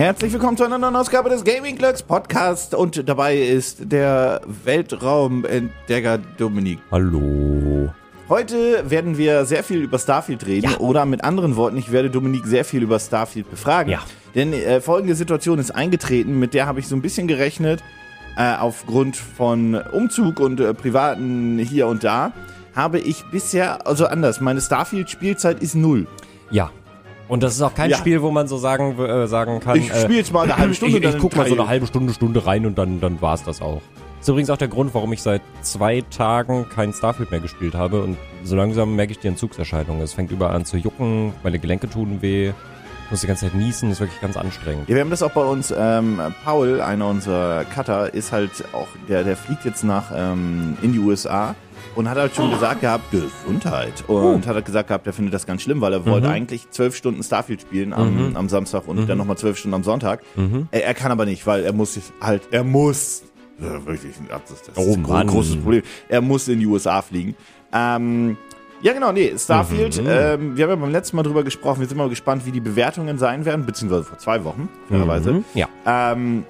Herzlich willkommen zu einer neuen Ausgabe des Gaming Glücks Podcast und dabei ist der Weltraumentdecker Dominik. Hallo. Heute werden wir sehr viel über Starfield reden Ja. oder mit anderen Worten, ich werde Dominik sehr viel über Starfield befragen. Ja. Denn äh, folgende Situation ist eingetreten, mit der habe ich so ein bisschen gerechnet, äh, aufgrund von Umzug und äh, privaten hier und da, habe ich bisher, also anders, meine Starfield-Spielzeit ist null. Ja. Und das ist auch kein Ja. Spiel, wo man so sagen, äh, sagen kann. Ich spiele jetzt mal eine halbe Stunde. Ich, ich guck mal so eine halbe Stunde, Stunde rein und dann, dann war's das auch. ist übrigens auch der Grund, warum ich seit zwei Tagen kein Starfield mehr gespielt habe und so langsam merke ich die Entzugserscheinungen. Es fängt überall an zu jucken, meine Gelenke tun weh, muss die ganze Zeit niesen, ist wirklich ganz anstrengend. Ja, wir haben das auch bei uns. Ähm, Paul, einer unserer Cutter, ist halt auch, der, der fliegt jetzt nach ähm, in die USA und hat halt schon gesagt gehabt, Gesundheit. Und hat halt gesagt gehabt, er findet das ganz schlimm, weil er wollte eigentlich zwölf Stunden Starfield spielen am, am Samstag und dann nochmal zwölf Stunden am Sonntag. Er, er kann aber nicht, weil er muss sich halt, er muss. Ja, wirklich, das ist, das Oh ist ein Mann. großes Problem. Er muss in die USA fliegen. Ähm, ja, genau, nee, Starfield, ähm, wir haben ja beim letzten Mal drüber gesprochen, wir sind mal gespannt, wie die Bewertungen sein werden, beziehungsweise vor zwei Wochen, fairerweise. Mhm. Ja. Ähm,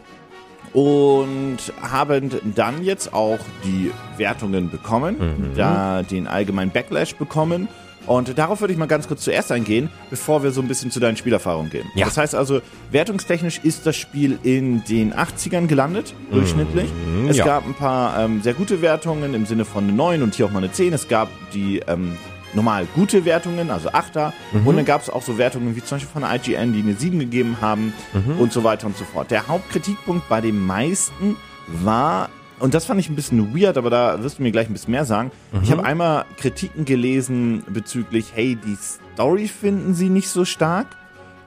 und haben dann jetzt auch die Wertungen bekommen, Mhm. da den allgemeinen Backlash bekommen. Und darauf würde ich mal ganz kurz zuerst eingehen, bevor wir so ein bisschen zu deinen Spielerfahrungen gehen. Ja. Das heißt also, wertungstechnisch ist das Spiel in den 80ern gelandet, durchschnittlich. Es Mhm. ja. gab ein paar ähm, sehr gute Wertungen im Sinne von eine 9 und hier auch mal eine 10. Es gab die ähm, normal gute Wertungen, also 8er. Mhm. Und dann gab es auch so Wertungen wie zum Beispiel von IGN, die eine 7 gegeben haben Mhm. und so weiter und so fort. Der Hauptkritikpunkt bei den meisten war, und das fand ich ein bisschen weird, aber da wirst du mir gleich ein bisschen mehr sagen. Mhm. Ich habe einmal Kritiken gelesen bezüglich, hey, die Story finden sie nicht so stark.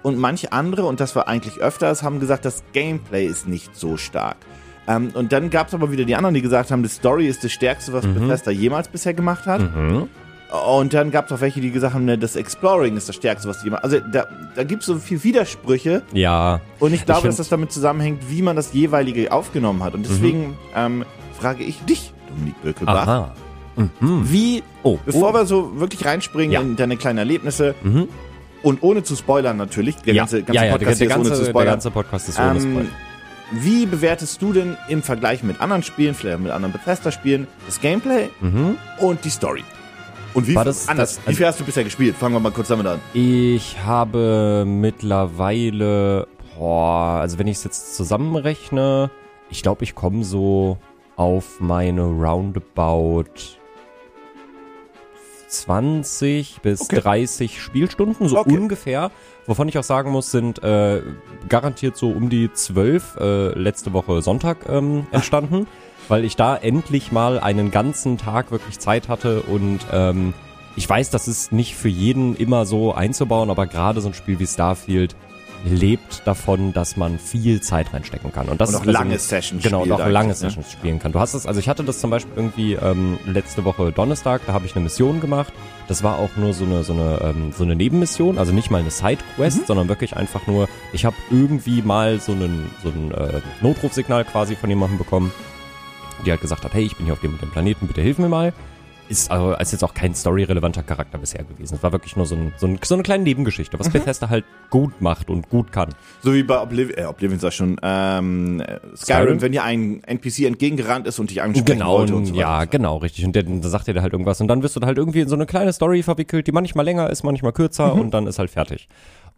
Und manche andere, und das war eigentlich öfters, haben gesagt, das Gameplay ist nicht so stark. Ähm, und dann gab es aber wieder die anderen, die gesagt haben, die Story ist das Stärkste, was Mhm. Bethesda jemals bisher gemacht hat. Und dann gab es auch welche, die gesagt haben, ne, das Exploring ist das Stärkste, was die jemals... Also da, da gibt es so viel Widersprüche. Ja. Und ich glaube, find- dass das damit zusammenhängt, wie man das jeweilige aufgenommen hat. Und deswegen ähm, frage ich dich, Dominik Birkelbach, Aha. wie, Oh. bevor oh. wir so wirklich reinspringen Ja. in deine kleinen Erlebnisse Mhm. und ohne zu spoilern natürlich, der ja, ganze, ganze ja, ja, Podcast der, ist ohne zu ganze, der spoilern. ganze Podcast ist ohne Ähm, Spoiler. wie bewertest du denn im Vergleich mit anderen Spielen, vielleicht mit anderen Bethesda-Spielen, das Gameplay Mhm. und die Story? Und wie War viel, das- anders, das- wie viel hast du bisher gespielt? Fangen wir mal kurz damit an. Ich habe mittlerweile, boah, also wenn ich es jetzt zusammenrechne, ich glaube, ich komme so auf meine roundabout 20 bis Okay. 30 Spielstunden, so Okay. ungefähr. Wovon ich auch sagen muss, sind äh, garantiert so um die 12 äh, letzte Woche Sonntag ähm, entstanden, weil ich da endlich mal einen ganzen Tag wirklich Zeit hatte und ähm, ich weiß, das ist nicht für jeden immer so einzubauen, aber gerade so ein Spiel wie Starfield lebt davon, dass man viel Zeit reinstecken kann. Und das Und ist auch also- lange Sessions Genau, und auch lange ne? Sessions spielen kann. Du hast es, also ich hatte das zum Beispiel irgendwie ähm, letzte Woche Donnerstag, da habe ich eine Mission gemacht. Das war auch nur so eine, so eine, ähm, so eine Nebenmission, also nicht mal eine Sidequest, Mhm. sondern wirklich einfach nur, ich habe irgendwie mal so einen, so ein äh, Notrufsignal quasi von jemandem bekommen, die halt gesagt hat, hey, ich bin hier auf dem, dem Planeten, bitte hilf mir mal. Ist also ist jetzt auch kein storyrelevanter Charakter bisher gewesen. Es war wirklich nur so, ein, so, ein, so eine kleine Nebengeschichte, Mhm. was Bethesda halt gut macht und gut kann. So wie bei Oblivion, äh, Oblivion sag ich schon, ähm, äh, Skyrim, Skyrim? wenn dir ein NPC entgegengerannt ist und dich ansprechen Genau, wollte und so ja, weiter. genau, richtig. Und der, da sagt dir halt irgendwas. Und dann wirst du halt irgendwie in so eine kleine Story verwickelt, die manchmal länger ist, manchmal kürzer und dann ist halt fertig.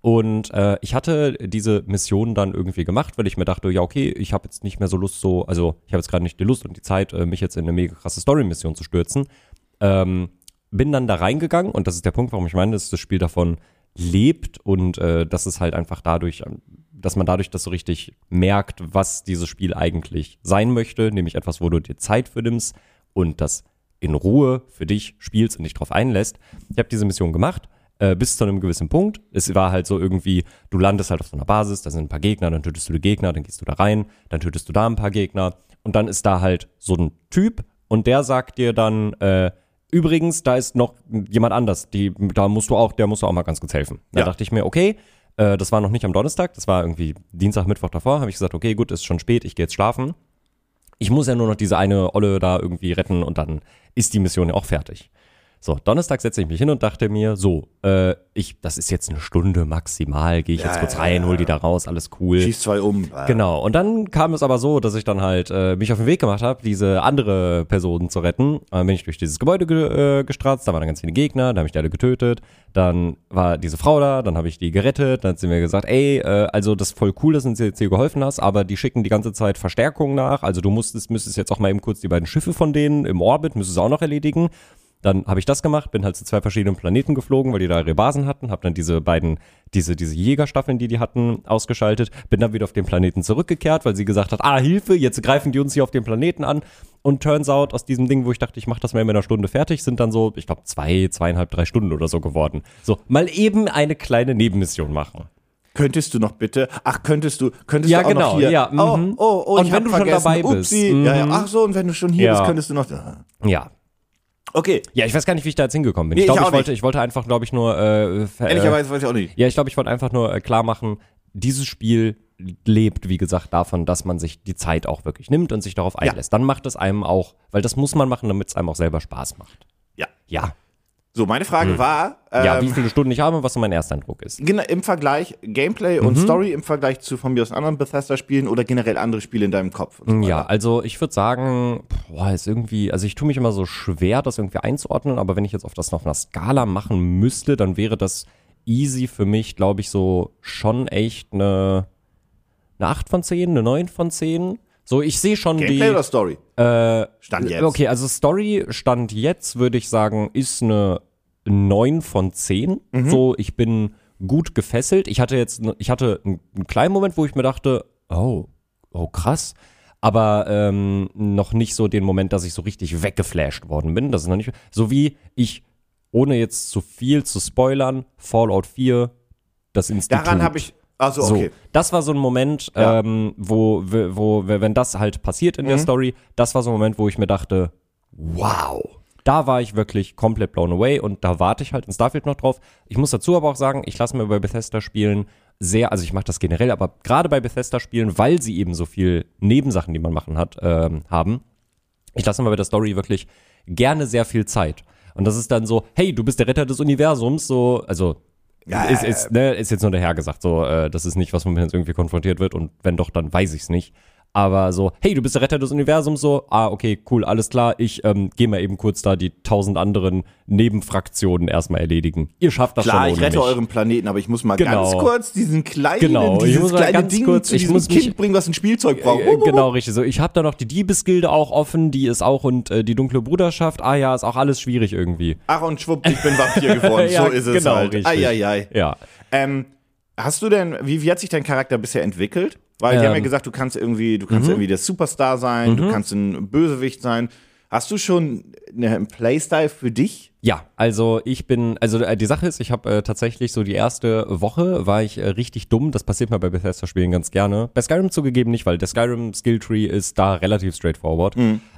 Und äh, ich hatte diese Mission dann irgendwie gemacht, weil ich mir dachte, ja, okay, ich habe jetzt nicht mehr so Lust, so, also ich habe jetzt gerade nicht die Lust und die Zeit, äh, mich jetzt in eine mega krasse Story-Mission zu stürzen. Ähm, bin dann da reingegangen und das ist der Punkt, warum ich meine, dass das Spiel davon lebt und äh, dass es halt einfach dadurch, ähm, dass man dadurch das so richtig merkt, was dieses Spiel eigentlich sein möchte, nämlich etwas, wo du dir Zeit für nimmst und das in Ruhe für dich spielst und dich drauf einlässt. Ich habe diese Mission gemacht, äh, bis zu einem gewissen Punkt. Es war halt so irgendwie, du landest halt auf so einer Basis, da sind ein paar Gegner, dann tötest du die Gegner, dann gehst du da rein, dann tötest du da ein paar Gegner und dann ist da halt so ein Typ und der sagt dir dann, äh, übrigens, da ist noch jemand anders, die, da musst du auch, der musst du auch mal ganz kurz helfen. Da Ja. dachte ich mir, okay, äh, das war noch nicht am Donnerstag, das war irgendwie Dienstag, Mittwoch davor, habe ich gesagt, okay, gut, ist schon spät, ich gehe jetzt schlafen. Ich muss ja nur noch diese eine Olle da irgendwie retten und dann ist die Mission ja auch fertig. So, Donnerstag setze ich mich hin und dachte mir, so, äh, ich, das ist jetzt eine Stunde maximal, gehe ich jetzt Ja, kurz ja, rein, ja. hol die da raus, alles cool. Schieß zwei um. Genau. Und dann kam es aber so, dass ich dann halt äh, mich auf den Weg gemacht habe, diese andere Person zu retten. Dann bin ich durch dieses Gebäude ge äh, gestratzt, da waren dann ganz viele Gegner, da habe ich die alle getötet. Dann war diese Frau da, dann habe ich die gerettet. Dann hat sie mir gesagt, ey, äh, also das ist voll cool, dass du uns jetzt hier geholfen hast, aber die schicken die ganze Zeit Verstärkung nach. Also du musstest, müsstest jetzt auch mal eben kurz die beiden Schiffe von denen im Orbit, müsstest du auch noch erledigen. Dann habe ich das gemacht, bin halt zu zwei verschiedenen Planeten geflogen, weil die da ihre Basen hatten, habe dann diese beiden, diese, diese Jägerstaffeln, die die hatten, ausgeschaltet, bin dann wieder auf den Planeten zurückgekehrt, weil sie gesagt hat, ah, Hilfe, jetzt greifen die uns hier auf den Planeten an. Und turns out, aus diesem Ding, wo ich dachte, ich mache das mal in einer Stunde fertig, sind dann so, ich glaube, zwei, zweieinhalb, drei Stunden oder so geworden. So, mal eben eine kleine Nebenmission machen. Könntest du noch bitte? Ach, könntest du? Könntest Ja, du auch genau, noch hier? ja, Oh, mhm. oh, oh, Und ich wenn du schon vergessen. dabei bist, Upsi. Ja, ja. mhm. Ach so, und wenn du schon hier Ja. bist, könntest du noch. Ja. Okay. Ja, ich weiß gar nicht, wie ich da jetzt hingekommen bin. Nee, ich glaube, ich ich, wollte, nicht. ich wollte einfach, glaube ich, nur äh, Ehrlicherweise weiß ich auch nicht. Ja, ich glaube, ich wollte einfach nur äh, klar machen, dieses Spiel lebt, wie gesagt, davon, dass man sich die Zeit auch wirklich nimmt und sich darauf Ja. einlässt. Dann macht es einem auch, weil das muss man machen, damit es einem auch selber Spaß macht. Ja. Ja. So, meine Frage war, ähm, ja, wie viele Stunden ich habe und was so mein Ersteindruck ist. genau, im Vergleich Gameplay Mhm. und Story im Vergleich zu von mir aus anderen Bethesda-Spielen oder generell andere Spiele in deinem Kopf. so Ja, weiter. also ich würde sagen, boah, ist irgendwie, also ich tue mich immer so schwer, das irgendwie einzuordnen, aber wenn ich jetzt auf das noch einer Skala machen müsste, dann wäre das easy für mich, glaube ich, so schon echt eine, eine 8 von 10, eine 9 von 10. So, ich sehe schon Gameplay die. oder Story? Äh, Stand jetzt. Okay, also Story stand jetzt, würde ich sagen, ist eine 9 von 10. Mhm. So, ich bin gut gefesselt. Ich hatte jetzt, ich hatte einen, einen kleinen Moment, wo ich mir dachte, oh, oh krass. Aber ähm, noch nicht so den Moment, dass ich so richtig weggeflasht worden bin. Das ist noch nicht, so wie ich, ohne jetzt zu viel zu spoilern, Fallout 4, das Institut. Daran habe ich. Also, So, okay. das war so ein Moment, Ja. ähm, wo, wo, wenn das halt passiert in der Story, das war so ein Moment, wo ich mir dachte, wow. Da war ich wirklich komplett blown away und da warte ich halt in Starfield noch drauf. Ich muss dazu aber auch sagen, ich lasse mir bei Bethesda-Spielen sehr, also ich mache das generell, aber gerade bei Bethesda-Spielen, weil sie eben so viel Nebensachen, die man machen hat, ähm, haben, ich lasse mir bei der Story wirklich gerne sehr viel Zeit. Und das ist dann so, hey, du bist der Retter des Universums, so, also Ja, ist, ist, ne, ist jetzt nur dahergesagt, so, äh, das ist nicht, was man jetzt irgendwie konfrontiert wird und wenn doch, dann weiß ich es nicht. Aber so, hey, du bist der Retter des Universums, so, ah, okay, cool, alles klar, ich ähm, gehe mal eben kurz da die tausend anderen Nebenfraktionen erstmal erledigen. Ihr schafft das Klar, schon ich ohne rette mich. euren Planeten, aber ich muss mal Genau. ganz kurz diesen kleinen, Genau, ich dieses muss mal kleine ganz Ding kurz- zu ich diesem muss Kind mich- bringen, was ein Spielzeug braucht. Äh, genau, richtig. So, ich habe da noch die Diebesgilde auch offen, die ist auch und äh, die dunkle Bruderschaft. Ah ja, ist auch alles schwierig irgendwie. Ach und schwupp, ich bin Vampir geworden. Ja, so ist es genau, halt. richtig. Eieiei. Ja. Ähm, hast du denn, wie, wie hat sich dein Charakter bisher entwickelt? Weil die Ähm. haben ja gesagt, du kannst irgendwie, du kannst irgendwie der Superstar sein, du kannst ein Bösewicht sein. Hast du schon eine- einen Playstyle für dich? Ja, also ich bin, also äh, die Sache ist, ich habe äh, tatsächlich so die erste Woche war ich äh, richtig dumm. Das passiert mir bei Bethesda-Spielen ganz gerne. Bei Skyrim zugegeben nicht, weil der Skyrim Skilltree ist da relativ straightforward.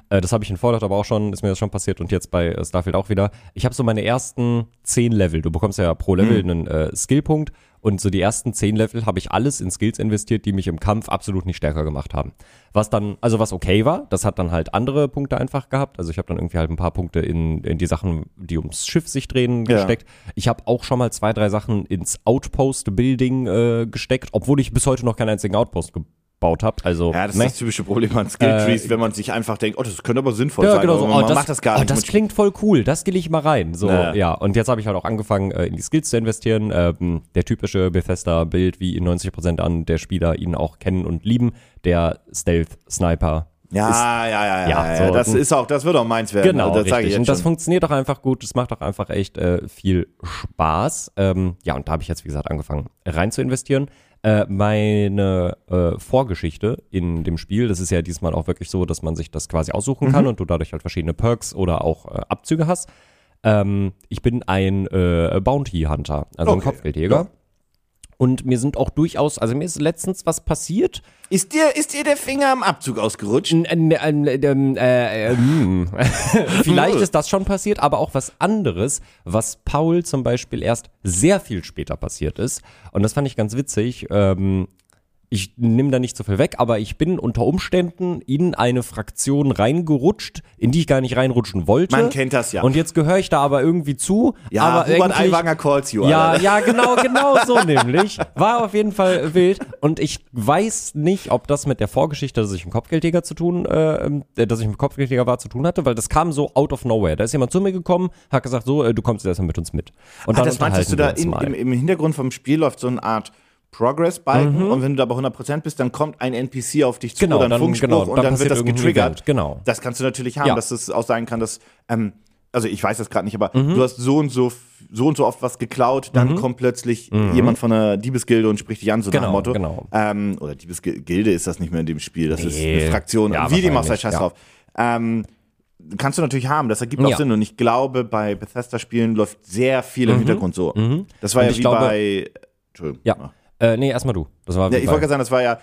Äh, das habe ich in Fallout aber auch schon, ist mir das schon passiert und jetzt bei äh, Starfield auch wieder. Ich habe so meine ersten zehn Level. Du bekommst ja pro Level einen äh, Skillpunkt und so die ersten zehn Level habe ich alles in Skills investiert, die mich im Kampf absolut nicht stärker gemacht haben. Was dann, also was okay war, das hat dann halt andere Punkte einfach gehabt. Also ich habe dann irgendwie halt ein paar Punkte in, in die Sachen, die ums Schiff sich drehen, Ja. gesteckt. Ich habe auch schon mal zwei, drei Sachen ins Outpost-Building äh, gesteckt, obwohl ich bis heute noch keinen einzigen Outpost gebaut habe. Also, Ja, das ne? ist das typische Problem an Skilltrees, wenn man sich einfach denkt, oh, das könnte aber sinnvoll Ja, sein. genau so. man Oh, das, macht das gar oh, nicht. das klingt voll cool. Das gehe ich mal rein. So, Ja. ja. Und jetzt habe ich halt auch angefangen, äh, in die Skills zu investieren. Ähm, der typische Bethesda-Bild, wie ihn 90% an der Spieler ihn auch kennen und lieben. Der Stealth-Sniper. ja, ja, ja, ja, ja, ja, so- Das ist auch, das wird auch meins werden. Genau, das richtig. Und das schon. funktioniert auch einfach gut. Es macht auch einfach echt äh, viel Spaß. Ähm, ja, und da habe ich jetzt, wie gesagt, angefangen rein zu investieren. Äh, meine äh, Vorgeschichte in dem Spiel, das ist ja diesmal auch wirklich so, dass man sich das quasi aussuchen Mhm. kann und du dadurch halt verschiedene Perks oder auch äh, Abzüge hast. Ähm, ich bin ein äh, Bounty Hunter, also ein Okay, Kopfgeldjäger. ja. Und mir sind auch durchaus, also mir ist letztens was passiert, Ist dir, ist dir der Finger am Abzug ausgerutscht? N- ähm, äh, ähm, Vielleicht ist das schon passiert, aber auch was anderes, was Paul zum Beispiel erst sehr viel später passiert ist. Und das fand ich ganz witzig. Ähm, ich nehme da nicht so viel weg, aber ich bin unter Umständen in eine Fraktion reingerutscht, in die ich gar nicht reinrutschen wollte. Man kennt das ja. Und jetzt gehöre ich da aber irgendwie zu. Ja, aber eigentlich- Aiwanger calls you, Ja, Alter. ja, genau, genau so nämlich. War auf jeden Fall wild. Und ich weiß nicht, ob das mit der Vorgeschichte, dass ich im Kopfgeldjäger zu tun, äh, ähm, dass ich im Kopfgeldjäger war, zu tun hatte, weil das kam so out of nowhere. Da ist jemand zu mir gekommen, hat gesagt, so, äh, du kommst jetzt erstmal mit uns mit. Und Ah, das meintest du da in, im, im Hintergrund vom Spiel läuft so eine Art Progress-Balken Mhm. und wenn du da bei 100% bist, dann kommt ein NPC auf dich zu Genau, oder ein dann- Funkspruch genau, und dann dann, wird das getriggert. Genau. Das kannst du natürlich haben, Ja. dass es auch sein kann, dass, ähm, also ich weiß das gerade nicht, aber Mhm. du hast so und so so und so oft was geklaut, dann kommt plötzlich jemand von einer Diebesgilde und spricht dich an, so nach Mhm. Genau, dem Motto. genau. Ähm, oder Diebesgilde ist das nicht mehr in dem Spiel, das ist Nee. eine Fraktion, Ja, wie dem auch sei, wahrscheinlich, scheiß ja. drauf. Ähm, kannst du natürlich haben, das ergibt auch Ja. Sinn und ich glaube, bei Bethesda-Spielen läuft sehr viel im Hintergrund so. Das war Mhm. Und ja wie glaube- bei, Entschuldigung. Ja. Äh, nee, erstmal du. Das war Ja, ich wollte gerade sagen, das war ja,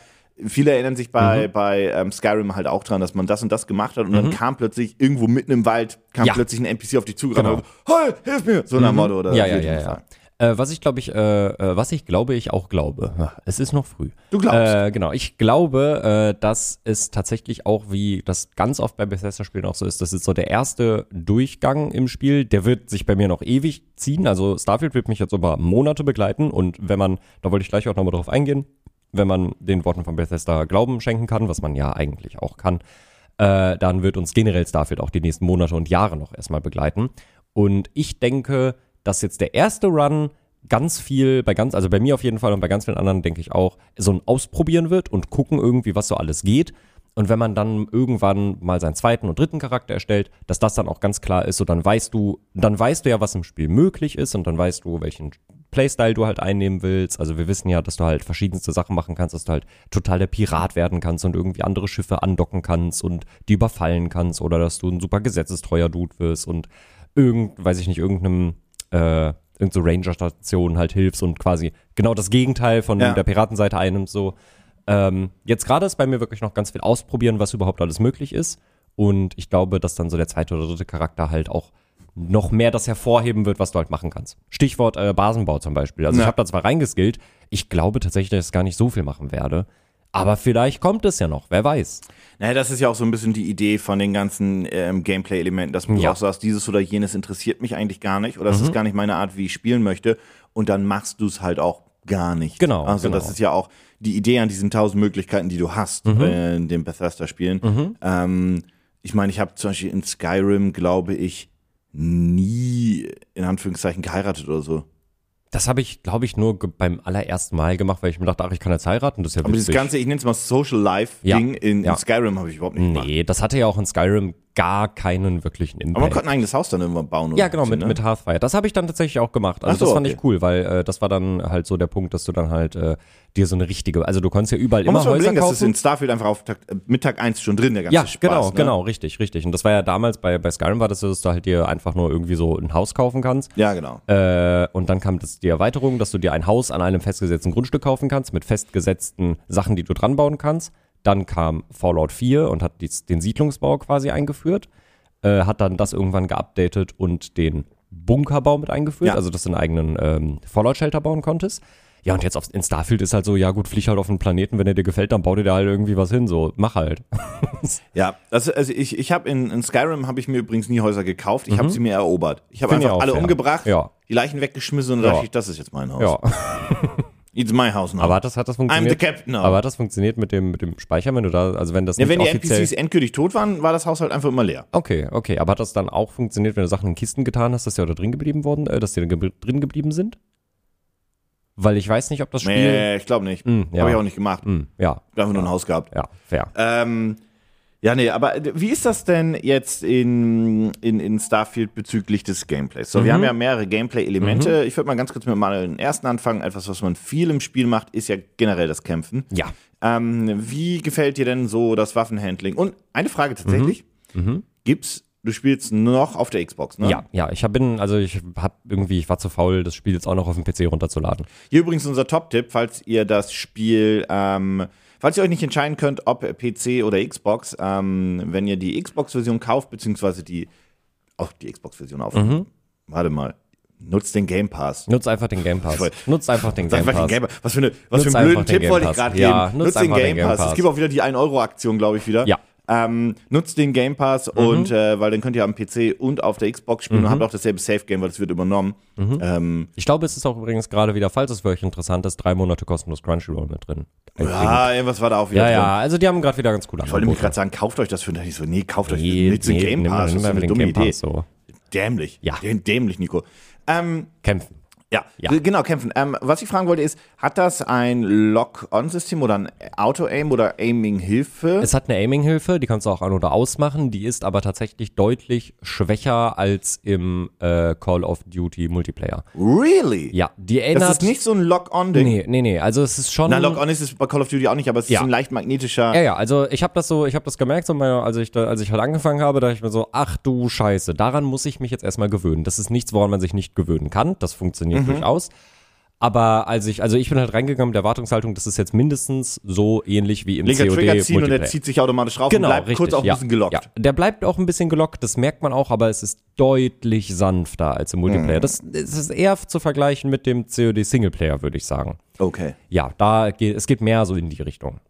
viele erinnern sich bei, Mhm. bei ähm, Skyrim halt auch dran, dass man das und das gemacht hat und dann kam plötzlich irgendwo mitten im Wald, kam Ja. plötzlich ein NPC auf dich zugerannt Genau. hey, hilf mir! So nach dem Motto oder Ja, ja, ja, ja. Äh, was ich glaube ich, äh, äh, was ich glaube, ich auch glaube. Es ist noch früh. Du glaubst. Äh, genau. Ich glaube, äh, dass es tatsächlich auch, wie das ganz oft bei Bethesda-Spielen auch so ist, das ist so der erste Durchgang im Spiel. Der wird sich bei mir noch ewig ziehen. Also Starfield wird mich jetzt über Monate begleiten und wenn man, da wollte ich gleich auch nochmal drauf eingehen, wenn man den Worten von Bethesda Glauben schenken kann, was man ja eigentlich auch kann, äh, dann wird uns generell Starfield auch die nächsten Monate und Jahre noch erstmal begleiten. Und ich denke, dass jetzt der erste Run ganz viel, bei ganz, also bei mir auf jeden Fall und bei ganz vielen anderen denke ich auch, so ein Ausprobieren wird und gucken irgendwie, was so alles geht. Und wenn man dann irgendwann mal seinen zweiten und dritten Charakter erstellt, dass das dann auch ganz klar ist, so dann weißt du, dann weißt du ja, was im Spiel möglich ist und dann weißt du, welchen Playstyle du halt einnehmen willst. Also wir wissen ja, dass du halt verschiedenste Sachen machen kannst, dass du halt total der Pirat werden kannst und irgendwie andere Schiffe andocken kannst und die überfallen kannst oder dass du ein super gesetzestreuer Dude wirst und irgend, weiß ich nicht, irgendeinem, äh, irgend so Ranger-Station halt hilfst und quasi genau das Gegenteil von Ja. der Piratenseite einnimmst, so. Ähm, jetzt gerade ist bei mir wirklich noch ganz viel ausprobieren, was überhaupt alles möglich ist. Und ich glaube, dass dann so der zweite oder dritte Charakter halt auch noch mehr das hervorheben wird, was du halt machen kannst. Stichwort äh, Basenbau zum Beispiel. Also Ja. ich habe da zwar reingeskillt, ich glaube tatsächlich, dass ich gar nicht so viel machen werde. Aber vielleicht kommt es ja noch, wer weiß. Naja, das ist ja auch so ein bisschen die Idee von den ganzen ähm, Gameplay-Elementen, dass du Ja. Mhm. auch sagst, dieses oder jenes interessiert mich eigentlich gar nicht oder es ist gar nicht meine Art, wie ich spielen möchte und dann machst du es halt auch gar nicht. Genau, Also das genau. ist ja auch die Idee an diesen tausend Möglichkeiten, die du hast Mhm. äh, in den Bethesda-Spielen. Ähm, ich meine, ich habe zum Beispiel in Skyrim, glaube ich, nie in Anführungszeichen geheiratet oder so. Das habe ich, glaube ich, nur beim allerersten Mal gemacht, weil ich mir dachte, ach, ich kann jetzt heiraten, das ist ja Aber dieses witzig. ganze, ich nenne es mal Social Life-Ding Ja, in, ja. in Skyrim habe ich überhaupt nicht gemacht. Nee, das hatte ja auch in Skyrim gar keinen wirklichen Impact. Aber man konnte ein eigenes Haus dann irgendwann bauen. Oder Ja, genau, mit, ne? mit Hearthfire. Das habe ich dann tatsächlich auch gemacht. Also so, das fand okay. ich cool, weil äh, das war dann halt so der Punkt, dass du dann halt äh, dir so eine richtige, also du konntest ja überall Man immer muss Häuser überlegen, das kaufen. ist in Starfield einfach auf Tag, äh, mit Tag 1 schon drin, der ganze ja, Spaß. genau, ne? genau, richtig, richtig. Und das war ja damals bei, bei Skyrim war das dass du halt dir einfach nur irgendwie so ein Haus kaufen kannst. Ja, genau. Äh, und dann kam das die Erweiterung, dass du dir ein Haus an einem festgesetzten Grundstück kaufen kannst, mit festgesetzten Sachen, die du dran bauen kannst. Dann kam Fallout 4 und hat dies, den Siedlungsbau quasi eingeführt. Äh, hat dann das irgendwann geupdatet und den Bunkerbau mit eingeführt, Ja. also dass du einen eigenen ähm, Fallout-Shelter bauen konntest. Ja, und jetzt auf, in Starfield ist halt so, ja gut, flieg halt auf den Planeten, wenn er dir gefällt, dann bau dir da halt irgendwie was hin, so, mach halt. Ja, das, also ich, ich habe in, in Skyrim habe ich mir übrigens nie Häuser gekauft, ich habe sie mir erobert. Ich habe Mhm. Einfach alle fair. umgebracht, Ja. die Leichen weggeschmissen und Ja. dachte ich, das ist jetzt mein Haus. Ja, It's my house now. aber hat das, hat das I'm the funktioniert? captain now. Aber hat das funktioniert mit dem, mit dem Speichern, wenn du da, also wenn das ja, wenn die. NPCs endgültig tot waren, war das Haus halt einfach immer leer. Okay, okay. Aber hat das dann auch funktioniert, wenn du Sachen in Kisten getan hast, dass die da drin geblieben wurden, äh, dass die ge drin geblieben sind? Weil ich weiß nicht, ob das Spiel. Nee, ich glaube nicht. Mm, ja. Habe ich auch nicht gemacht. Hm, ja, einfach nur ein Haus gehabt. ja, fair. Ähm, ja, nee, aber wie ist das denn jetzt in, in, in Starfield bezüglich des Gameplays? So, wir Mhm. haben ja mehrere Gameplay-Elemente. Ich würde mal ganz kurz mit mal den ersten anfangen. Etwas, was man viel im Spiel macht, ist ja generell das Kämpfen. Ja. Ähm, wie gefällt dir denn so das Waffenhandling? Und eine Frage tatsächlich. Gibt's, du spielst noch auf der Xbox, ne? Mhm. Ja, ja, ich bin, also ich hab irgendwie, ich war zu faul, das Spiel jetzt auch noch auf dem PC runterzuladen. Hier übrigens unser Top-Tipp, falls ihr das Spiel, ähm, falls ihr euch nicht entscheiden könnt, ob PC oder Xbox, ähm, wenn ihr die Xbox-Version kauft, beziehungsweise die, auch die Xbox-Version auf. Warte mal. Nutzt den Game Pass. Nutz einfach den Game Pass. Voll. Nutz einfach den Game Pass. den Game Pass. Was für, eine, was für einen blöden Tipp wollte ich Game gerade geben. Ja, nutz nutzt den einfach den Game Game Pass. Es gibt auch wieder die 1-Euro-Aktion, glaube ich, wieder. Ja. Ähm, nutzt den Game Pass und äh, weil dann könnt ihr am PC und auf der Xbox spielen und habt auch dasselbe Safe-Game, weil das wird übernommen. Ähm, Ich glaube, es ist auch übrigens gerade wieder, falls es für euch interessant ist, drei Monate kostenlos Crunchyroll mit drin. ja, irgendwas war da auch wieder Ja, drin. ja, also die haben gerade wieder ganz cool Ich wollte mir gerade sagen, kauft euch das für nicht so. Nee, kauft euch nutzt den Game Pass. das ist eine dumme Game Idee. So. Dämlich. Ja. Dämlich, Nico. Ähm, Kämpfen. Ja, Ja. genau, kämpfen. Ähm, was ich fragen wollte ist, hat das ein Lock-on-System oder ein Auto-Aim oder Aiming-Hilfe? Es hat eine Aiming-Hilfe, die kannst du auch an- oder ausmachen, die ist aber tatsächlich deutlich schwächer als im äh, Call of Duty Multiplayer. Really? Ja, die erinnert. Das ist nicht so ein Lock-on-Ding. Nee, nee, nee, also es ist schon. Na, Lock-on ist es bei Call of Duty auch nicht, aber es Ja. ist ein leicht magnetischer. Ja, ja, also ich habe das so, ich habe das gemerkt, so meine, als ich da, als ich halt angefangen habe, da ich mir so, ach du Scheiße, daran muss ich mich jetzt erstmal gewöhnen. Das ist nichts, woran man sich nicht gewöhnen kann. Das funktioniert Mhm. Durchaus. Aber als ich, also ich bin halt reingegangen mit der Erwartungshaltung, das ist jetzt mindestens so ähnlich wie im Linker COD Trigger ziehen und er Multiplayer. zieht sich automatisch rauf Genau, und bleibt richtig. kurz auch ein ja, bisschen gelockt. Ja. Der bleibt auch ein bisschen gelockt, das merkt man auch, aber es ist deutlich sanfter als im Mhm. Multiplayer. Das, das ist eher zu vergleichen mit dem COD Singleplayer, würde ich sagen. Okay. Ja, da geht, es geht mehr so in die Richtung.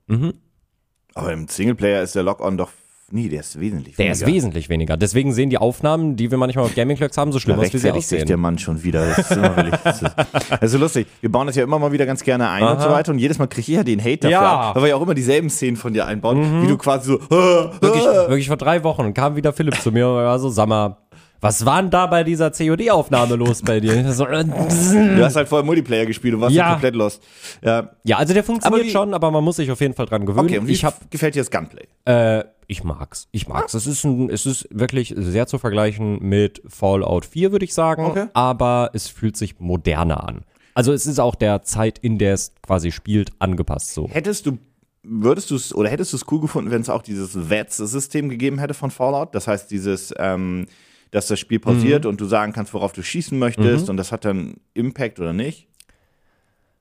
Aber im Singleplayer ist der Lock-on doch. Nee, der ist wesentlich Der ist weniger. wesentlich weniger. Deswegen sehen die Aufnahmen, die wir manchmal auf Gaming Clocks haben, so schlimm aus, wie sie rechtfertigt sich der aussehen. Mann schon wieder. Das ist, immer wirklich, das ist, das ist so lustig. Wir bauen das ja immer mal wieder ganz gerne ein und so weiter. Und jedes Mal kriege ich ja den Hate dafür Ja. Mhm. weil wir ja auch immer dieselben Szenen von dir einbauen, wie du quasi so. "Ah, Wirklich, wirklich vor drei Wochen kam wieder Philipp zu mir und war so, sag mal, was war denn da bei dieser COD-Aufnahme los bei dir? So, äh, Du hast halt vorher Multiplayer gespielt und warst Ja. ja. komplett lost. Ja. ja, also der funktioniert Aber wie- schon, aber man muss sich auf jeden Fall dran gewöhnen. Okay, und wie ich hab, gefällt dir das Gunplay? äh, ich mag's. Ich mag's. Es ist, ein, es ist wirklich sehr zu vergleichen mit Fallout 4, würde ich sagen. Okay. Aber es fühlt sich moderner an. Also es ist auch der Zeit, in der es quasi spielt, angepasst so. Hättest du, würdest du es, oder hättest du es cool gefunden, wenn es auch dieses VETS-System gegeben hätte von Fallout? Das heißt, dieses, ähm, dass das Spiel pausiert und du sagen kannst, worauf du schießen möchtest und das hat dann Impact oder nicht?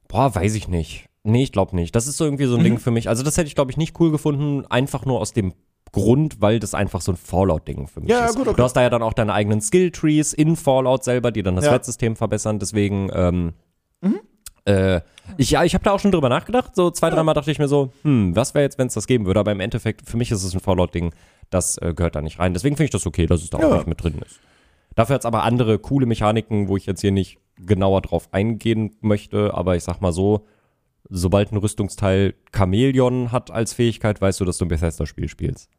Boah, weiß ich nicht. Nee, ich glaube nicht. Das ist so irgendwie so ein Mhm. Ding für mich. Also das hätte ich, glaube ich, nicht cool gefunden, einfach nur aus dem Grund, weil das einfach so ein Fallout-Ding für mich Ja, ist. gut, okay. Du hast da ja dann auch deine eigenen Skill-Trees in Fallout selber, die dann das Ja. Wettsystem verbessern. Deswegen, ähm, Mhm. Äh, ich, ja, ich habe da auch schon drüber nachgedacht. So zwei, dreimal dachte ich mir so, hm, was wäre jetzt, wenn es das geben würde? Aber im Endeffekt, für mich ist es ein Fallout-Ding, das äh, gehört da nicht rein. Deswegen finde ich das okay, dass es da Ja. auch nicht mit drin ist. Dafür hat es aber andere coole Mechaniken, wo ich jetzt hier nicht genauer drauf eingehen möchte. Aber ich sag mal so, sobald ein Rüstungsteil Chamäleon hat als Fähigkeit, weißt du, dass du ein Bethesda-Spiel spielst.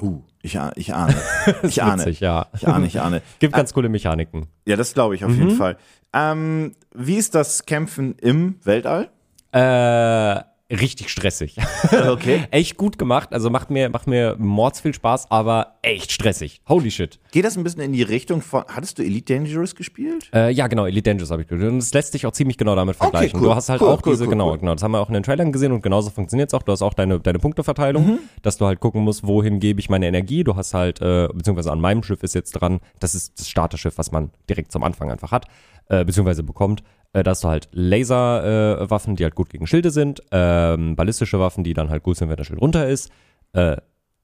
Uh, ich, ich ahne. Ich ahne. Witzig, ja. Ich ahne, ich ahne. Gibt ganz coole Mechaniken. Ja, das glaube ich auf Mhm. jeden Fall. Ähm, wie ist das Kämpfen im Weltall? Äh, richtig stressig. Okay. echt gut gemacht. Also macht mir, macht mir mords viel Spaß, aber echt stressig. Holy shit. Geht das ein bisschen in die Richtung von. Hattest du Elite Dangerous gespielt? Äh, ja, genau, Elite Dangerous habe ich gespielt. Und es lässt sich auch ziemlich genau damit vergleichen. cool. Du hast halt Cool, auch cool, diese, genau, genau, das haben wir auch in den Trailern gesehen und genauso funktioniert es auch. Du hast auch deine, deine Punkteverteilung, Mhm. dass du halt gucken musst, wohin gebe ich meine Energie. Du hast halt, äh, beziehungsweise an meinem Schiff ist jetzt dran, das ist das Starterschiff, was man direkt zum Anfang einfach hat, äh, beziehungsweise bekommt. Äh, da hast du halt Laserwaffen, äh, die halt gut gegen Schilde sind, ähm, ballistische Waffen, die dann halt gut sind, wenn das Schild runter ist, äh,